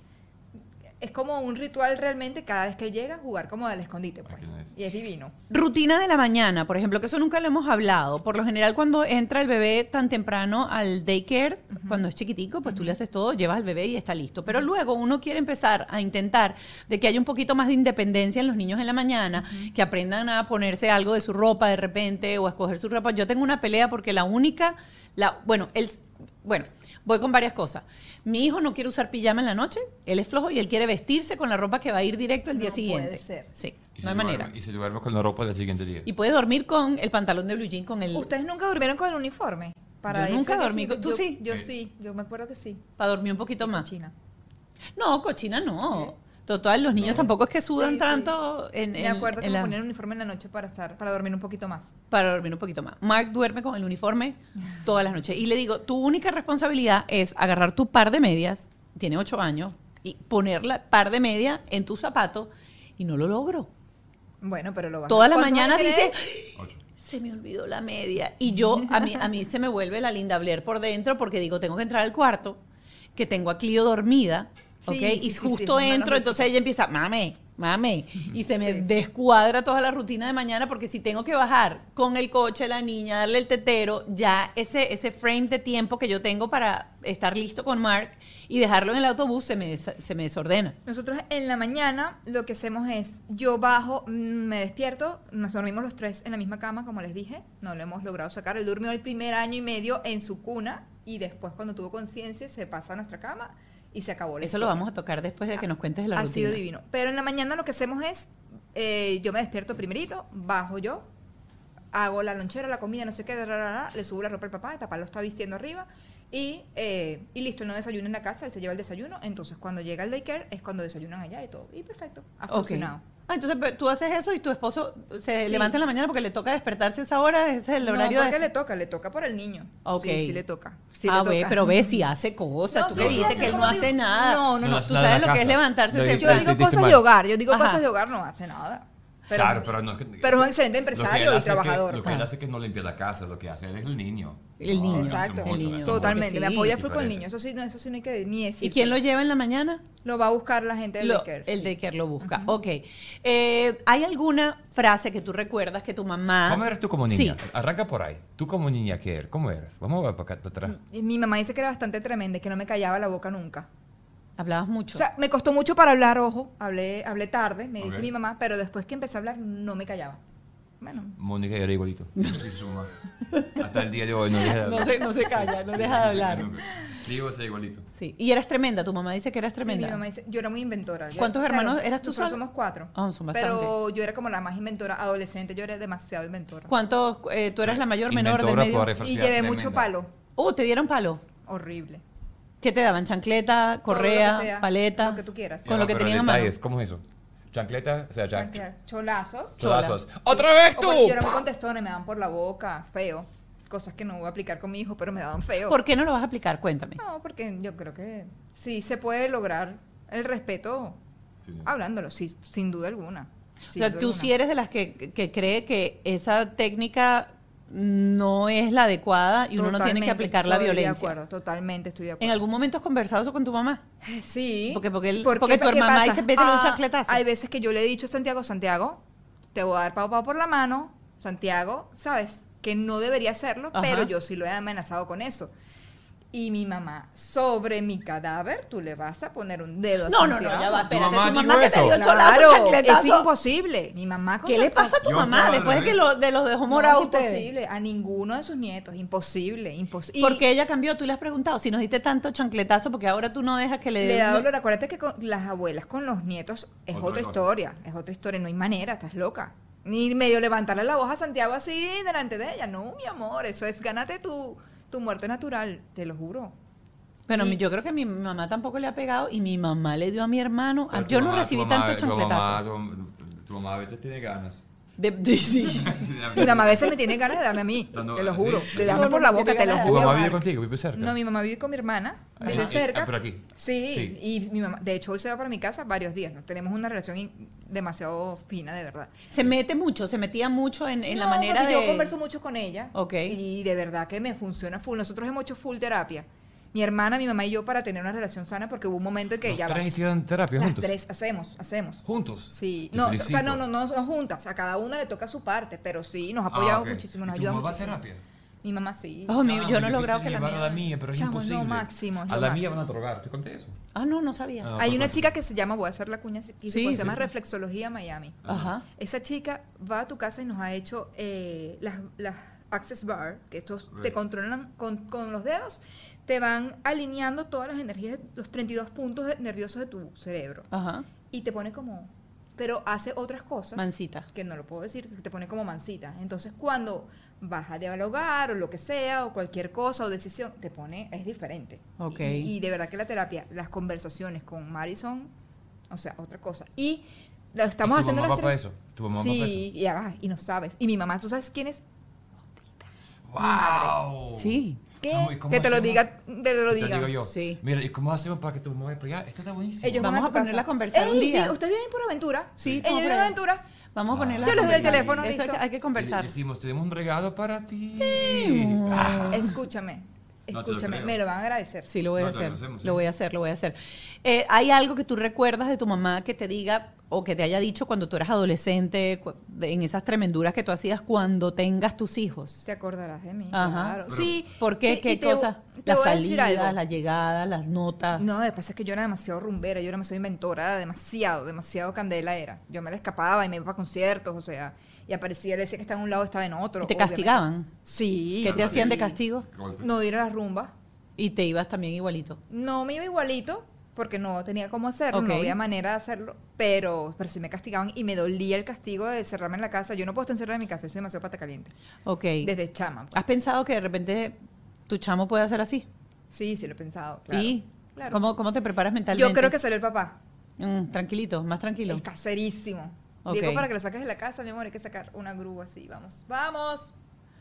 es como un ritual realmente cada vez que llega jugar como al escondite pues. Y es divino
Rutina de la mañana, por ejemplo, que eso nunca lo hemos hablado. Por lo general, cuando entra el bebé tan temprano al daycare, cuando es chiquitico, pues tú le haces todo, llevas al bebé y está listo. Pero luego uno quiere empezar a intentar de que haya un poquito más de independencia en los niños en la mañana, que aprendan a ponerse algo de su ropa de repente o a escoger su ropa. Yo tengo una pelea porque la única, la, bueno, él, bueno, voy con varias cosas. Mi hijo no quiere usar pijama en la noche, él es flojo y él quiere vestirse con la ropa que va a ir directo el día siguiente.
puede ser.
Sí,
Y
no hay
duerme-
manera.
Y se duerme con la ropa del siguiente día.
Y puede dormir con el pantalón de blue jean con el
ustedes nunca durmieron con el uniforme
Yo
irse
nunca dormí con- ¿tú
Yo-
sí?
yo
Eh.
sí yo me acuerdo que sí
para dormir un poquito más.
China
No, cochina no. Total, los niños tampoco es que sudan
Sí, sí.
tanto en,
me
en-
acuerdo
en
que me
la-
ponían el uniforme en la noche para estar para dormir un poquito más
para dormir un poquito más. Mark duerme con el uniforme todas las noches. Y le digo, tu única responsabilidad es agarrar tu par de medias, tiene ocho años, y poner la par de media en tu zapato, y no lo logro.
bueno pero lo vas a-
Toda la
¿Cuántos
mañana dice?
Ocho.
se me olvidó la media. Y yo, a mí, a mí se me vuelve la Linda Blair por dentro porque digo, tengo que entrar al cuarto, que tengo a Clio dormida, ¿ok?
sí,
y
sí,
justo
sí,
entro, entonces ella empieza, mame, mame. Y se me descuadra toda la rutina de mañana porque si tengo que bajar con el coche, la niña, darle el tetero, ya ese, ese frame de tiempo que yo tengo para estar listo con Mark y dejarlo en el autobús se me, se me desordena.
Nosotros en la mañana lo que hacemos es, yo bajo, mm, me despierto, nos dormimos los tres en la misma cama, como les dije, no lo hemos logrado sacar. Él durmió el primer año y medio en su cuna y después cuando tuvo conciencia se pasa a nuestra cama y se acabó la
Eso lo vamos a tocar después de que nos cuentes la
ha
rutina.
sido divino. Pero en la mañana lo que hacemos es, eh, yo me despierto primerito, bajo yo, hago la lonchera, la comida, no sé qué, le subo la ropa al papá, el papá lo está vistiendo arriba Y, eh, y listo, él no desayuna en la casa, él se lleva el desayuno. Entonces, cuando llega el daycare, es cuando desayunan allá y todo. Y perfecto, ha funcionado.
Ah, entonces tú haces eso y tu esposo se
Sí.
levanta en la mañana porque le toca despertarse a esa hora, ese es el
No,
horario
porque
de...
le toca, le toca por el niño.
Ok.
Sí, sí le toca. Sí
ah,
le
ve, pero ve si hace cosas,
No,
tú
sí,
que dijiste
hace
que él no hace
digo-
nada.
No, no, no.
Tú sabes lo que es levantarse
Yo digo cosas de hogar, yo digo
Ajá.
cosas de hogar, no hace nada. Pero,
claro, pero no es que-
pero es un excelente empresario y
que-
trabajador.
lo que él
Ah.
hace es que no limpia la casa, lo que hace él es el niño.
El niño.
Exacto,
mucho
el niño.
eso.
Totalmente, me
Sí,
apoya full con el niño. Eso sí, no, eso sí no hay que ni decir.
¿Y quién lo lleva en la mañana?
Lo va a buscar la gente del
Lo-
daycare.
el
sí.
daycare lo busca. Ok. Eh, ¿Hay alguna frase que tú recuerdas que tu mamá...
¿Cómo eres tú como
Sí.
niña? Arranca por ahí. Tú como niña, ¿qué eres? ¿Cómo eres? Vamos a ver para acá, para atrás.
Mi mamá dice que era bastante tremenda, y que no me callaba la boca nunca.
Hablabas mucho.
O sea, me costó mucho para hablar, ojo. Hablé, hablé tarde, me dice mi mamá, pero después que empecé a hablar, no me callaba. Bueno,
Mónica era igualito. Dice su mamá. Hasta el día de hoy no deja de
no,
hablar.
se, no se calla, no deja de hablar.
Digo, es igualito.
Sí. Y eras tremenda, tu mamá dice que eras
sí,
tremenda.
mi mamá dice, yo era muy inventora. Yo-
¿Cuántos hermanos eras tú sola?
somos cuatro.
Ah, son
pero yo era como la más inventora, adolescente, yo era demasiado inventora.
¿Cuántos? eh, tú eras la mayor, menor, de medio?
Y llevé
tremenda.
mucho palo,
Uh, te dieron palo.
horrible.
¿Qué te daban? ¿Chancleta, correa,
sea,
paleta?
lo que tú quieras.
Con
Ya,
lo que tenían
detalles, ¿Cómo es eso? ¿Chancleta? O sea, ya.
Chancla- Cholazos.
Cholazos. ¡Otra vez
O
tú!
porque yo contestona y me daban por la boca, feo. Cosas que no voy a aplicar con mi hijo, pero me daban feo.
¿Por qué no lo vas a aplicar? Cuéntame.
No, porque yo creo que sí se puede lograr el respeto
Sí.
hablándolo, sí, sin duda alguna.
o
sin
sea,
duda
tú
alguna.
sí eres de las que, que cree que esa técnica no es la adecuada y uno no tiene que aplicar la
estoy De
violencia.
acuerdo, totalmente estoy de
¿En
acuerdo.
algún momento has conversado eso con tu mamá?
Sí.
Porque- porque él- porque tu
¿qué
hermana
pasa?
dice, "Vete, dale un
Ah,
chancletazo".
Hay veces que yo le he dicho a Santiago, Santiago, te voy a dar pau pau por la mano. Santiago, sabes que no debería hacerlo,
Ajá.
pero yo sí lo he amenazado con eso. Y mi mamá, sobre mi cadáver, tú le vas a poner un dedo a
No, no, no, ya va, espérate.
mamá
Tu mamá que te dio el cholazo,
Claro, es imposible. Mi mamá con
¿Qué le pasa a tu
Yo
mamá después de que lo, de los dejó
No,
morado
es
ustedes?
imposible. A ninguno de sus nietos. Imposible, imposible.
Porque ella cambió, tú le has preguntado si nos diste tanto chancletazo porque ahora tú no dejas que le
le da dolor. Acuérdate que con las abuelas con los nietos es
Otra
historia. Es otra historia. No hay manera, estás loca. Ni medio levantarle la voz a Santiago así delante de ella. No, mi amor, eso es gánate tu, tu muerte natural, te lo juro.
Bueno,
Y-
yo creo que mi mamá tampoco le ha pegado y mi mamá le dio a mi hermano. Ah,
tu
yo no recibí
tu mamá-
tanto
tu mamá-. Tu, tu mamá a veces tiene ganas.
De- de- sí.
Mi mamá a veces me tiene ganas de darme a mí,
No, no,
te lo
sí.
juro. De
No,
darme
no,
por la boca, te lo
de
¿Tu
juro.
mamá vive contigo? ¿Vive cerca?
No, mi mamá vive con mi hermana, vive
Ah,
cerca.
ah, por aquí.
Sí,
Sí.
y mi mamá, de hecho hoy se va para mi casa varios días, ¿no? tenemos una relación in- demasiado fina, de verdad.
Se mete mucho, se metía mucho en, en la manera de...
yo converso mucho con ella.
Ok.
Y de verdad que me funciona full. Nosotros hemos hecho full terapia. Mi hermana, mi mamá y yo para tener una relación sana porque hubo un momento en que ya
tres hicieron terapia
Las
juntos.
tres hacemos, hacemos.
¿Juntos?
Sí,
Te
no, o sea, no, no, no, no juntas, a cada una le toca su parte, pero sí, nos ha apoyado
Ah, ok.
muchísimo, nos
¿Y tu
ayuda
mamá va a
muchísimo.
terapia?
Mi mamá sí.
Oh, mi-
Chamo,
yo no he
quise
logrado que la
llevar
mía...
a la mía, pero es
Chamo, es lo
imposible.
máximo, es
a la
máximo.
mía van a drogar, ¿te conté eso?
Ah, no, no sabía.
Ah.
Hay una chica que se llama, voy a hacer la cuña, y
Sí,
se
sí,
llama
sí.
Reflexología Miami.
Ajá.
Esa chica va a tu casa y nos ha hecho eh, las, las Access Bar, que estos te controlan con, con los dedos, te van alineando todas las energías, los 32 puntos de- nerviosos de tu cerebro.
Ajá.
Y te pone como... Pero hace otras cosas.
Mansita.
Que no lo puedo decir, que te pone como mansita. Entonces, cuando vas a dialogar o lo que sea, o cualquier cosa o decisión, te pone, es diferente.
Ok.
Y, y de verdad que la terapia, las conversaciones con Marison, o sea, otra cosa. Y lo estamos
¿Y tu
haciendo
mamá
las
va eso? ¿Tu mamá va
Sí, y ya va, y no sabes. Y mi mamá, ¿tú sabes quién es?
¡Wow!
Sí.
¿Qué?
Chamo, ¿y cómo
Que te lo diga, te lo
Te
diga.
digo yo.
Sí.
Mira, ¿y cómo hacemos para que tu mamá vaya para allá? Esto está buenísimo.
Ellos
Vamos
van
a
casa.
ponerla a conversar un
Ey,
día.
¿Ustedes viven por aventura?
Sí,
Ella
estamos
vive
por
aventura.
Vamos a ponerla.
Yo les doy el teléfono,
Eso hay que, hay que conversar.
decimos, tenemos un regalo para ti. Ah.
Escúchame, escúchame, me lo van a agradecer.
Sí, lo voy a
No,
hacer.
sí.
Lo voy a hacer, lo voy a hacer. Eh, ¿Hay algo que tú recuerdas de tu mamá que te diga o que te haya dicho cuando tú eras adolescente, en esas tremenduras que tú hacías cuando tengas tus hijos?
Te acordarás de mí,
Ajá.
claro.
Pero-
sí.
¿Por qué?
sí,
¿Qué cosas? Las salidas, las llegadas, las notas.
No, lo que pasa es que yo era demasiado rumbera, yo era demasiado inventora, demasiado, demasiado candela era. Yo me le escapaba y me iba a conciertos, o sea, y aparecía, le decía que estaba en un lado, estaba en otro.
¿Y te
obviamente.
castigaban?
Sí.
¿Qué te hacían de castigo?
No ir a la rumba.
Y te ibas también igualito.
No me iba igualito, porque no tenía cómo hacerlo, no había manera de hacerlo, pero, pero sí me castigaban y me dolía el castigo de cerrarme en la casa. Yo no puedo estar encerrada en mi casa, soy demasiado pata caliente.
Ok.
Desde chama. pues.
¿Has pensado que de repente tu chamo puede hacer así?
Sí, sí lo he pensado, claro.
¿Y
Claro.
¿cómo, cómo te preparas mentalmente?
Yo creo que salió el papá.
Mm, tranquilito, más tranquilo.
Es caserísimo.
Ok.
Digo, para que lo saques de la casa, mi amor, hay que sacar una grúa así, vamos. ¡Vamos!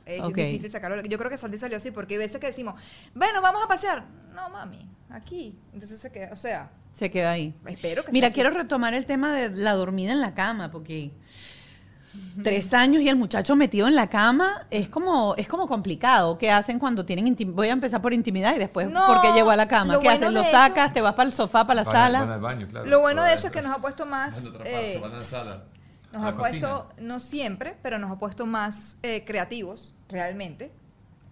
Es difícil sacarlo. Yo creo que Sandy salió así porque hay veces que decimos, bueno, vamos a pasear. No, mami, aquí. Entonces se queda, o sea,
Se queda ahí.
espero que
Mira,
sea así.
quiero retomar el tema de la dormida en la cama, porque tres años y el muchacho metido en la cama es como, es como complicado. ¿Qué hacen cuando tienen intimidad? Voy a empezar por intimidad y después
No,
por qué llegó a la cama. ¿Qué
bueno
haces?
de
¿Lo
eso-
sacas? ¿Te vas para el sofá, para la sala?
al baño, claro.
Lo bueno de eso es que nos ha puesto más...
van a otra
eh, Nos ha puesto,
cocina.
no siempre, pero nos ha puesto más eh, creativos, realmente.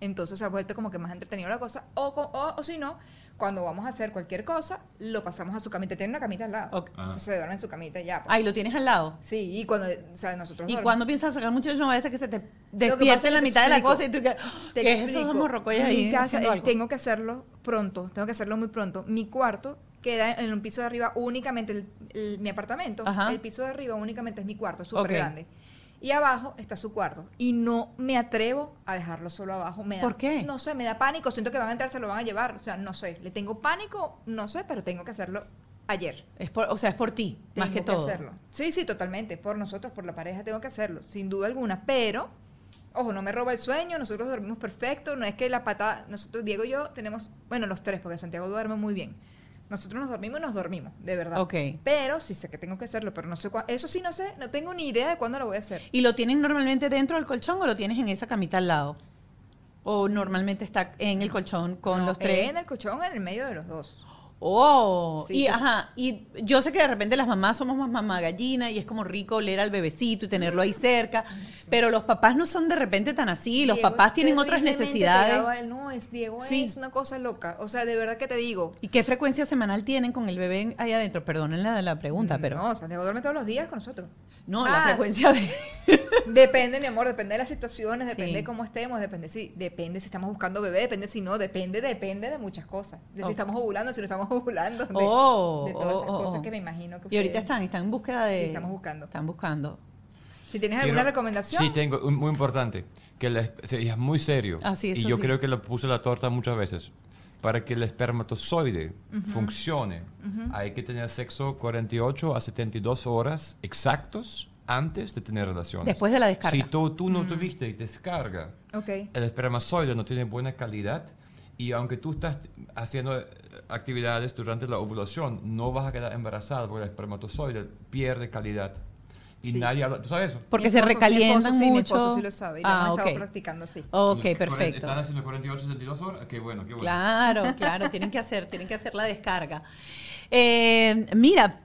Entonces se ha vuelto como que más entretenido la cosa. O, o, o si no, cuando vamos a hacer cualquier cosa, lo pasamos a su camita. Tiene una camita al lado.
Ok.
Entonces se duerme en su camita y ya. pues.
Ay, lo tienes al lado.
Sí, y cuando, o sea, nosotros
Y
dormimos-
cuando piensas sacar muchachos, a ser que se te
es
en la mitad de la cosa y tú que,
Te
¿qué es eso?
explico.
Somos rocollas
Mi
ahí
casa, eh, tengo que hacerlo pronto, tengo que hacerlo muy pronto. Mi cuarto queda en un piso de arriba únicamente, el- el- mi apartamento,
Ajá.
el piso de arriba únicamente es mi cuarto, súper
Ok.
grande. Y abajo está su cuarto. Y no me atrevo a dejarlo solo abajo. Me da-
¿Por qué?
No sé, me da pánico. Siento que van a entrar, se lo van a llevar. O sea, no sé. Le tengo pánico, no sé, pero tengo que hacerlo ayer.
Es por, o sea, es por ti, más
Tengo
que todo.
hacerlo. Sí, sí, totalmente. Por nosotros, por la pareja, tengo que hacerlo, sin duda alguna. Pero, ojo, no me roba el sueño, nosotros dormimos perfecto. No es que la patada. Nosotros, Diego y yo, tenemos. Bueno, los tres, porque Santiago duerme muy bien. Nosotros nos dormimos y nos dormimos, de verdad.
Ok.
Pero sí sé que tengo que hacerlo, pero no sé cuándo. Eso sí, no sé, no tengo ni idea de cuándo lo voy a hacer.
¿Y lo tienen normalmente dentro del colchón o lo tienes en esa camita al lado? ¿O normalmente está en el colchón con
No,
los tres?
En el colchón, en el medio de los dos.
Oh,
Sí,
y
pues-
ajá, y yo sé que de repente las mamás somos más mamá gallina y es como rico oler al bebecito y tenerlo ahí cerca, pero los papás no son de repente tan así, los
Diego
papás tienen otras necesidades.
él. No, es Diego,
Sí.
es una cosa loca. O sea, de verdad que te digo.
¿Y qué frecuencia semanal tienen con el bebé ahí adentro? Perdonen la, la pregunta, pero
No, Santiago duerme todos los días con nosotros.
no, la
Ah,
frecuencia de...
Depende, mi amor, depende de las situaciones,
Sí.
depende de cómo estemos, depende si, depende si estamos buscando bebé, depende si no, depende, depende de muchas cosas. De si estamos ovulando, si no estamos ovulando, de,
Oh,
de todas
oh,
esas
oh,
cosas
oh.
que me imagino que
Y ahorita están, están en búsqueda de...
Sí, estamos buscando.
Están buscando.
Si tienes alguna
Quiero-
recomendación,
Sí, tengo, un- muy importante, que sí, es muy serio.
Ah, sí,
y yo
sí.
creo que lo puse la torta muchas veces. Para que el espermatozoide funcione, hay que tener sexo 48 a 72 horas exactos antes de tener relaciones.
Después de la descarga.
Si tú, tú no tuviste descarga,
ok.
el espermatozoide no tiene buena calidad y aunque tú estás haciendo eh, actividades durante la ovulación, no vas a quedar embarazada porque el espermatozoide pierde calidad. Y
Sí.
nadie habla, ¿tú sabes eso?
Porque
Mi
se
esposo- mi
recalientan
esposo sí,
mucho.
Mi esposo sí lo sabe, y lo
Ah,
hemos estado
ok.
practicando así.
Ok, perfecto.
Están haciendo 48, 72 horas. Qué bueno, qué bueno.
Claro, claro, tienen que hacer, tienen que hacer la descarga. Eh, mira,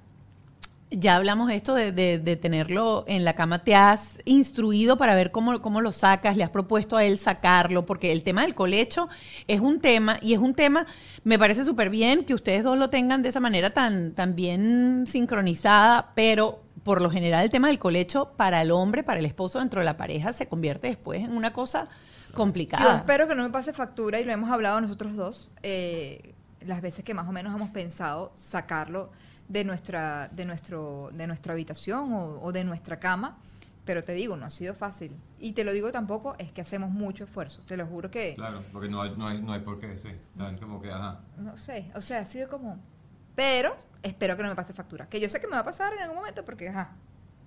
ya hablamos esto de, de- de tenerlo en la cama. ¿Te has instruido para ver cómo, lo sacas? ¿Le has propuesto a él sacarlo? Porque el tema del colecho es un tema, y es un tema, me parece súper bien que ustedes dos lo tengan de esa manera tan, tan bien sincronizada, pero por lo general el tema del colecho para el hombre, para el esposo dentro de la pareja, se convierte después en una cosa complicada.
Yo espero que no me pase factura y lo hemos hablado nosotros dos, eh, las veces que más o menos hemos pensado sacarlo de nuestra, de nuestro, de nuestra habitación o, o de nuestra cama, pero te digo, no ha sido fácil. Y te lo digo tampoco, es que hacemos mucho esfuerzo, te lo juro que,
Claro, porque no hay, no hay, no hay por qué, sí. Están como que, ajá.
no sé, o sea, ha sido como... Pero espero que no me pase factura, que yo sé que me va a pasar en algún momento porque, ajá,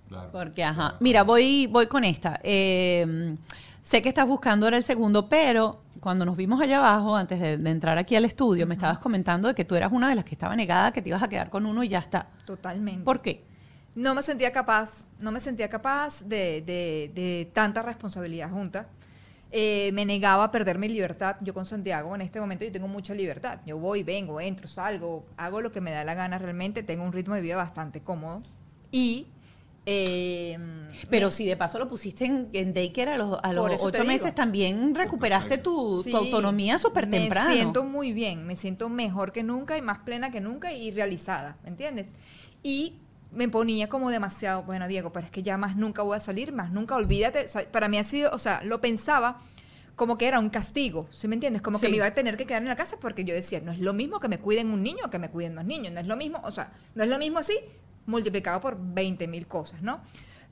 Claro.
Porque, ajá.
Claro.
Mira, voy, voy con esta. Eh, sé que estás buscando ahora el segundo, pero cuando nos vimos allá abajo, antes de, de entrar aquí al estudio, me estabas comentando de que tú eras una de las que estaba negada, que te ibas a quedar con uno y ya está.
totalmente.
¿Por qué?
No me sentía capaz, no me sentía capaz de, de- de tanta responsabilidad junta. Eh, me negaba a perder mi libertad. Yo con Santiago en este momento yo tengo mucha libertad. Yo voy, vengo, entro, salgo, hago lo que me da la gana realmente. Tengo un ritmo de vida bastante cómodo. Y... eh,
Pero
me-
si de paso lo pusiste en, en daycare a los, a los ocho meses, también recuperaste tu,
Sí,
tu autonomía súper temprano.
Me siento muy bien, me siento mejor que nunca y más plena que nunca y realizada, ¿me entiendes? Y me ponía como demasiado, bueno, Diego, pero es que ya más nunca voy a salir, más nunca, olvídate. O sea, para mí ha sido, o sea, lo pensaba como que era un castigo, ¿sí me entiendes? Como que
Sí.
me iba a tener que quedar en la casa porque yo decía, no es lo mismo que me cuiden un niño que me cuiden dos niños, no es lo mismo, o sea, no es lo mismo así multiplicado por 20 mil cosas, ¿no?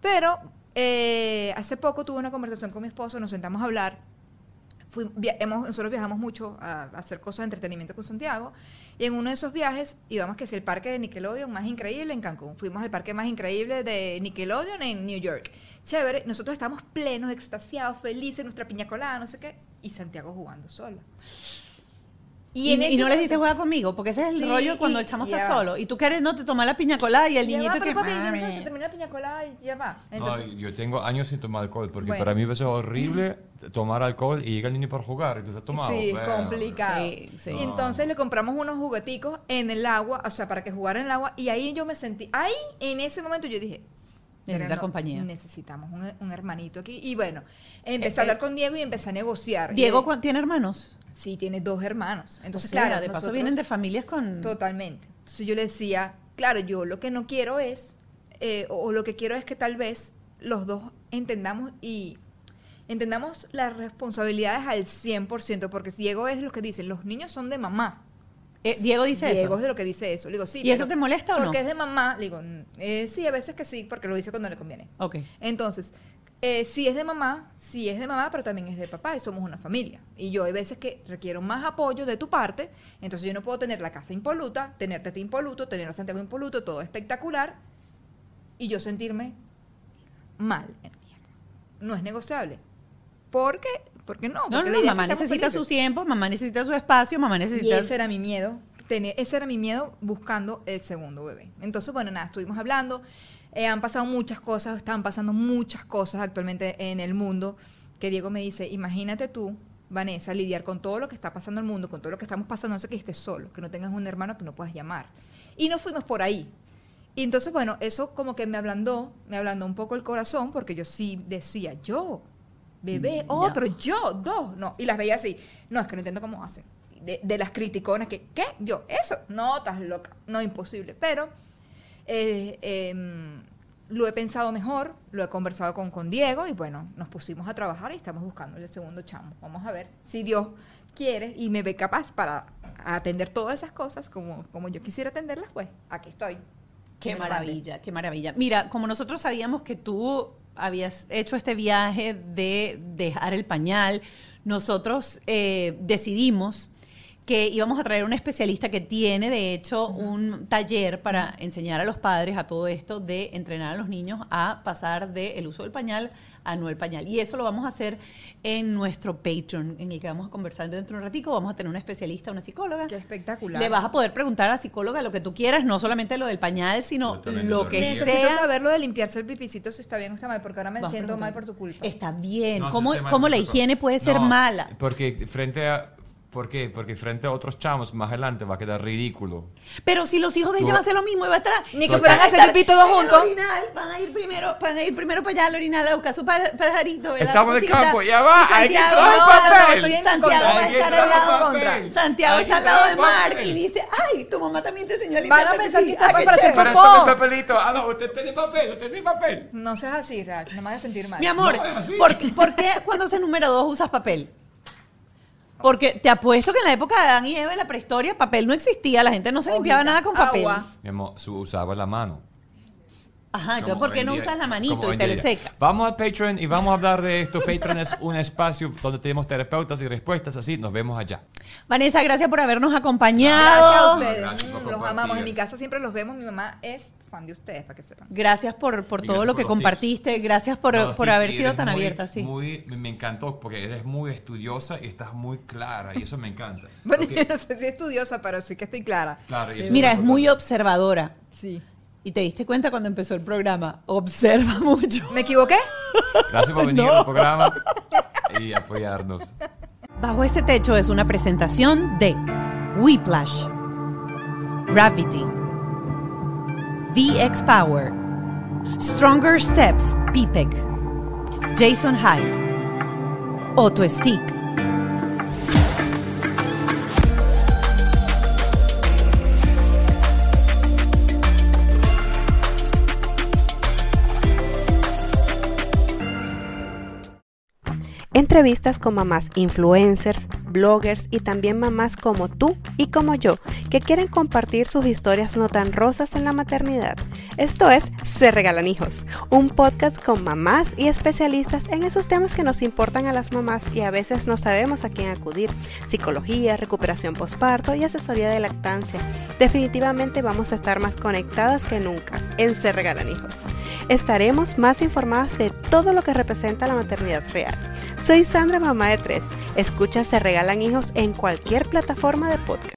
Pero eh, hace poco tuve una conversación con mi esposo, nos sentamos a hablar fui- via- hemos, nosotros viajamos mucho a, a hacer cosas de entretenimiento con Santiago y en uno de esos viajes íbamos que es el parque de Nickelodeon más increíble en Cancún. Fuimos al parque más increíble de Nickelodeon en New York. Chévere, nosotros estábamos plenos, extasiados, felices, nuestra piña colada, no sé qué, y Santiago jugando solo.
Y, y
ese
no les dices juega conmigo, porque ese es el
Sí,
rollo cuando
y-
el chamo está
va.
solo. Y tú quieres no te tomar la piña colada y el
Ya
niñito
va, pero
que.
papi, ya se termina la piña colada y ya va.
No,
Entonces,
yo tengo años sin tomar alcohol, porque
Bueno.
para mí es horrible tomar alcohol y llega el niño por jugar y tú has tomado.
Sí,
Bueno,
complicado.
Sí, sí.
Y entonces le compramos unos jugueticos en el agua, o sea, para que jugara en el agua. Y ahí yo me sentí, ahí en ese momento yo dije,
Necesita
"Verga, no,
compañía".
Necesitamos un, un hermanito aquí. Y bueno, empecé
Eh,
a hablar
eh,
con Diego y empecé a negociar.
Diego
Y-
¿cuán- tiene hermanos.
sí, tiene dos hermanos. Entonces,
O sea,
claro,
de paso
nosotros-
vienen de familias con.
Totalmente. Entonces yo le decía, claro, yo lo que no quiero es, eh, o, o lo que quiero es que tal vez los dos entendamos y entendamos las responsabilidades al 100%, porque Diego es lo que dice, los niños son de mamá.
Eh, Diego dice
Diego es
eso.
de lo que dice eso. Le digo, sí.
¿Y eso te molesta o no?
Porque es de mamá. Le digo, "Mm, eh, sí, a veces que sí, porque lo dice cuando le conviene.
Ok.
Entonces, eh, sí es de mamá, sí es de mamá, pero también es de papá y somos una familia. Y yo hay veces que requiero más apoyo de tu parte, entonces yo no puedo tener la casa impoluta, tenerte a ti impoluto, tener a Santiago impoluto, todo espectacular, y yo sentirme mal. No es negociable. ¿Por qué? No.
No,
porque
no, no, mamá necesita su tiempo, mamá necesita su espacio, mamá
Y
necesita.
ese era mi miedo. Tener, ese era mi miedo buscando el segundo bebé. Entonces, bueno, nada, estuvimos hablando. eh, han pasado muchas cosas, están pasando muchas cosas actualmente en el mundo. Que Diego me dice, imagínate tú, Vanessa, lidiar con todo lo que está pasando en el mundo, con todo lo que estamos pasando, no sé que estés solo, que no tengas un hermano que no puedas llamar. Y nos fuimos por ahí. Y entonces, bueno, eso como que me ablandó, me ablandó un poco el corazón, porque yo sí decía, yo, bebé,
Mm,
otro, yo, dos, no. Y las veía así. No, es que no entiendo cómo hacen. De, de las criticonas que, ¿qué? Yo, eso, no, estás loca, no, imposible. Pero eh, em, lo he pensado mejor, lo he conversado con, con Diego y bueno, nos pusimos a trabajar y estamos buscando el segundo chamo. Vamos a ver si Dios quiere y me ve capaz para atender todas esas cosas como, como yo quisiera atenderlas, pues aquí estoy.
Qué maravilla, qué maravilla. Mira, como nosotros sabíamos que tú habías hecho este viaje de dejar el pañal, nosotros eh, decidimos que íbamos a traer un especialista que tiene, de hecho, un taller para enseñar a los padres a todo esto de entrenar a los niños a pasar del uso del pañal a no el pañal. Y eso lo vamos a hacer en nuestro Patreon, en el que vamos a conversar dentro de un ratico. Vamos a tener una especialista, una psicóloga.
Qué espectacular.
Le vas a poder preguntar a la psicóloga lo que tú quieras, no solamente lo del pañal, sino lo que.
Necesito
sea.
saber lo de limpiarse el pipicito si está bien o está mal, porque ahora me siento mal por tu culpa.
Está bien.
No,
¿Cómo, cómo la higiene puede ser
No,
mala?
Porque frente a. ¿Por qué? Porque frente a otros chamos más adelante va a quedar ridículo.
Pero si los hijos de ella van a hacer lo mismo y va a estar.
Ni que fueran a hacer pipí todos
van
juntos.
van a ir primero, van a ir primero para allá al orinar a buscar su pa- pajarito, ¿verdad?
Estamos en el campo, ya va,
Santiago, va a estar al lado
papel.
contra.
Santiago está al lado de Mark y dice, ay, tu mamá también te enseñó a
Van
limpiarte
a
el
pensar que está
Ah,
para hacer popó.
papelito. Ah, no, usted tiene papel, usted tiene papel.
No seas así, real. No me hagas sentir mal.
Mi amor,
No, es así.
¿por, por qué cuando haces número dos usas papel? Porque te apuesto que en la época de Adán y Eva, en la prehistoria, papel no existía, la gente no se limpiaba
Hojita,
nada con papel.
agua.
Mi amor, su- usaba la mano.
Ajá, entonces
Como
¿por qué
hoy
no usas la manito y te le secas?
Vamos a Patreon y vamos a hablar de esto. Patreon es un espacio donde tenemos terapeutas y respuestas, así nos vemos allá.
Vanessa, gracias por habernos
Gracias a
acompañado.
ustedes.
Gracias
los amamos. En mi casa siempre los vemos. Mi mamá es fan de ustedes, para que sepan.
Gracias por, por todo
gracias
lo
por
que compartiste. Gracias por, por haber sido tan
muy-
abierta, sí.
Muy, me, encantó porque eres muy estudiosa y estás muy clara y eso me encanta.
Bueno,
Porque-
yo no sé si estudiosa, pero sí que estoy clara.
claro, y eso
Mira, es muy observadora.
Sí.
Y te diste cuenta cuando empezó el programa. Observa mucho.
¿Me equivoqué?
Gracias por venir
No.
al programa y apoyarnos.
Bajo este techo es una presentación de Whiplash, Gravity, VX Power, Stronger Steps, PPEC, Jason Hyde, Auto Stick.
Entrevistas con mamás influencers, bloggers y también mamás como tú y como yo, que quieren compartir sus historias no tan rosas en la maternidad.
Esto es Se Regalan Hijos, un podcast con mamás y especialistas en esos temas que nos importan a las mamás y a veces no sabemos a quién acudir. Psicología, recuperación postparto y asesoría de lactancia. Definitivamente vamos a estar más conectadas que nunca en Se Regalan Hijos. Estaremos más informadas de todo lo que representa la maternidad real. Soy Sandra, mamá de tres. Escucha Se Regalan Hijos en cualquier plataforma de podcast.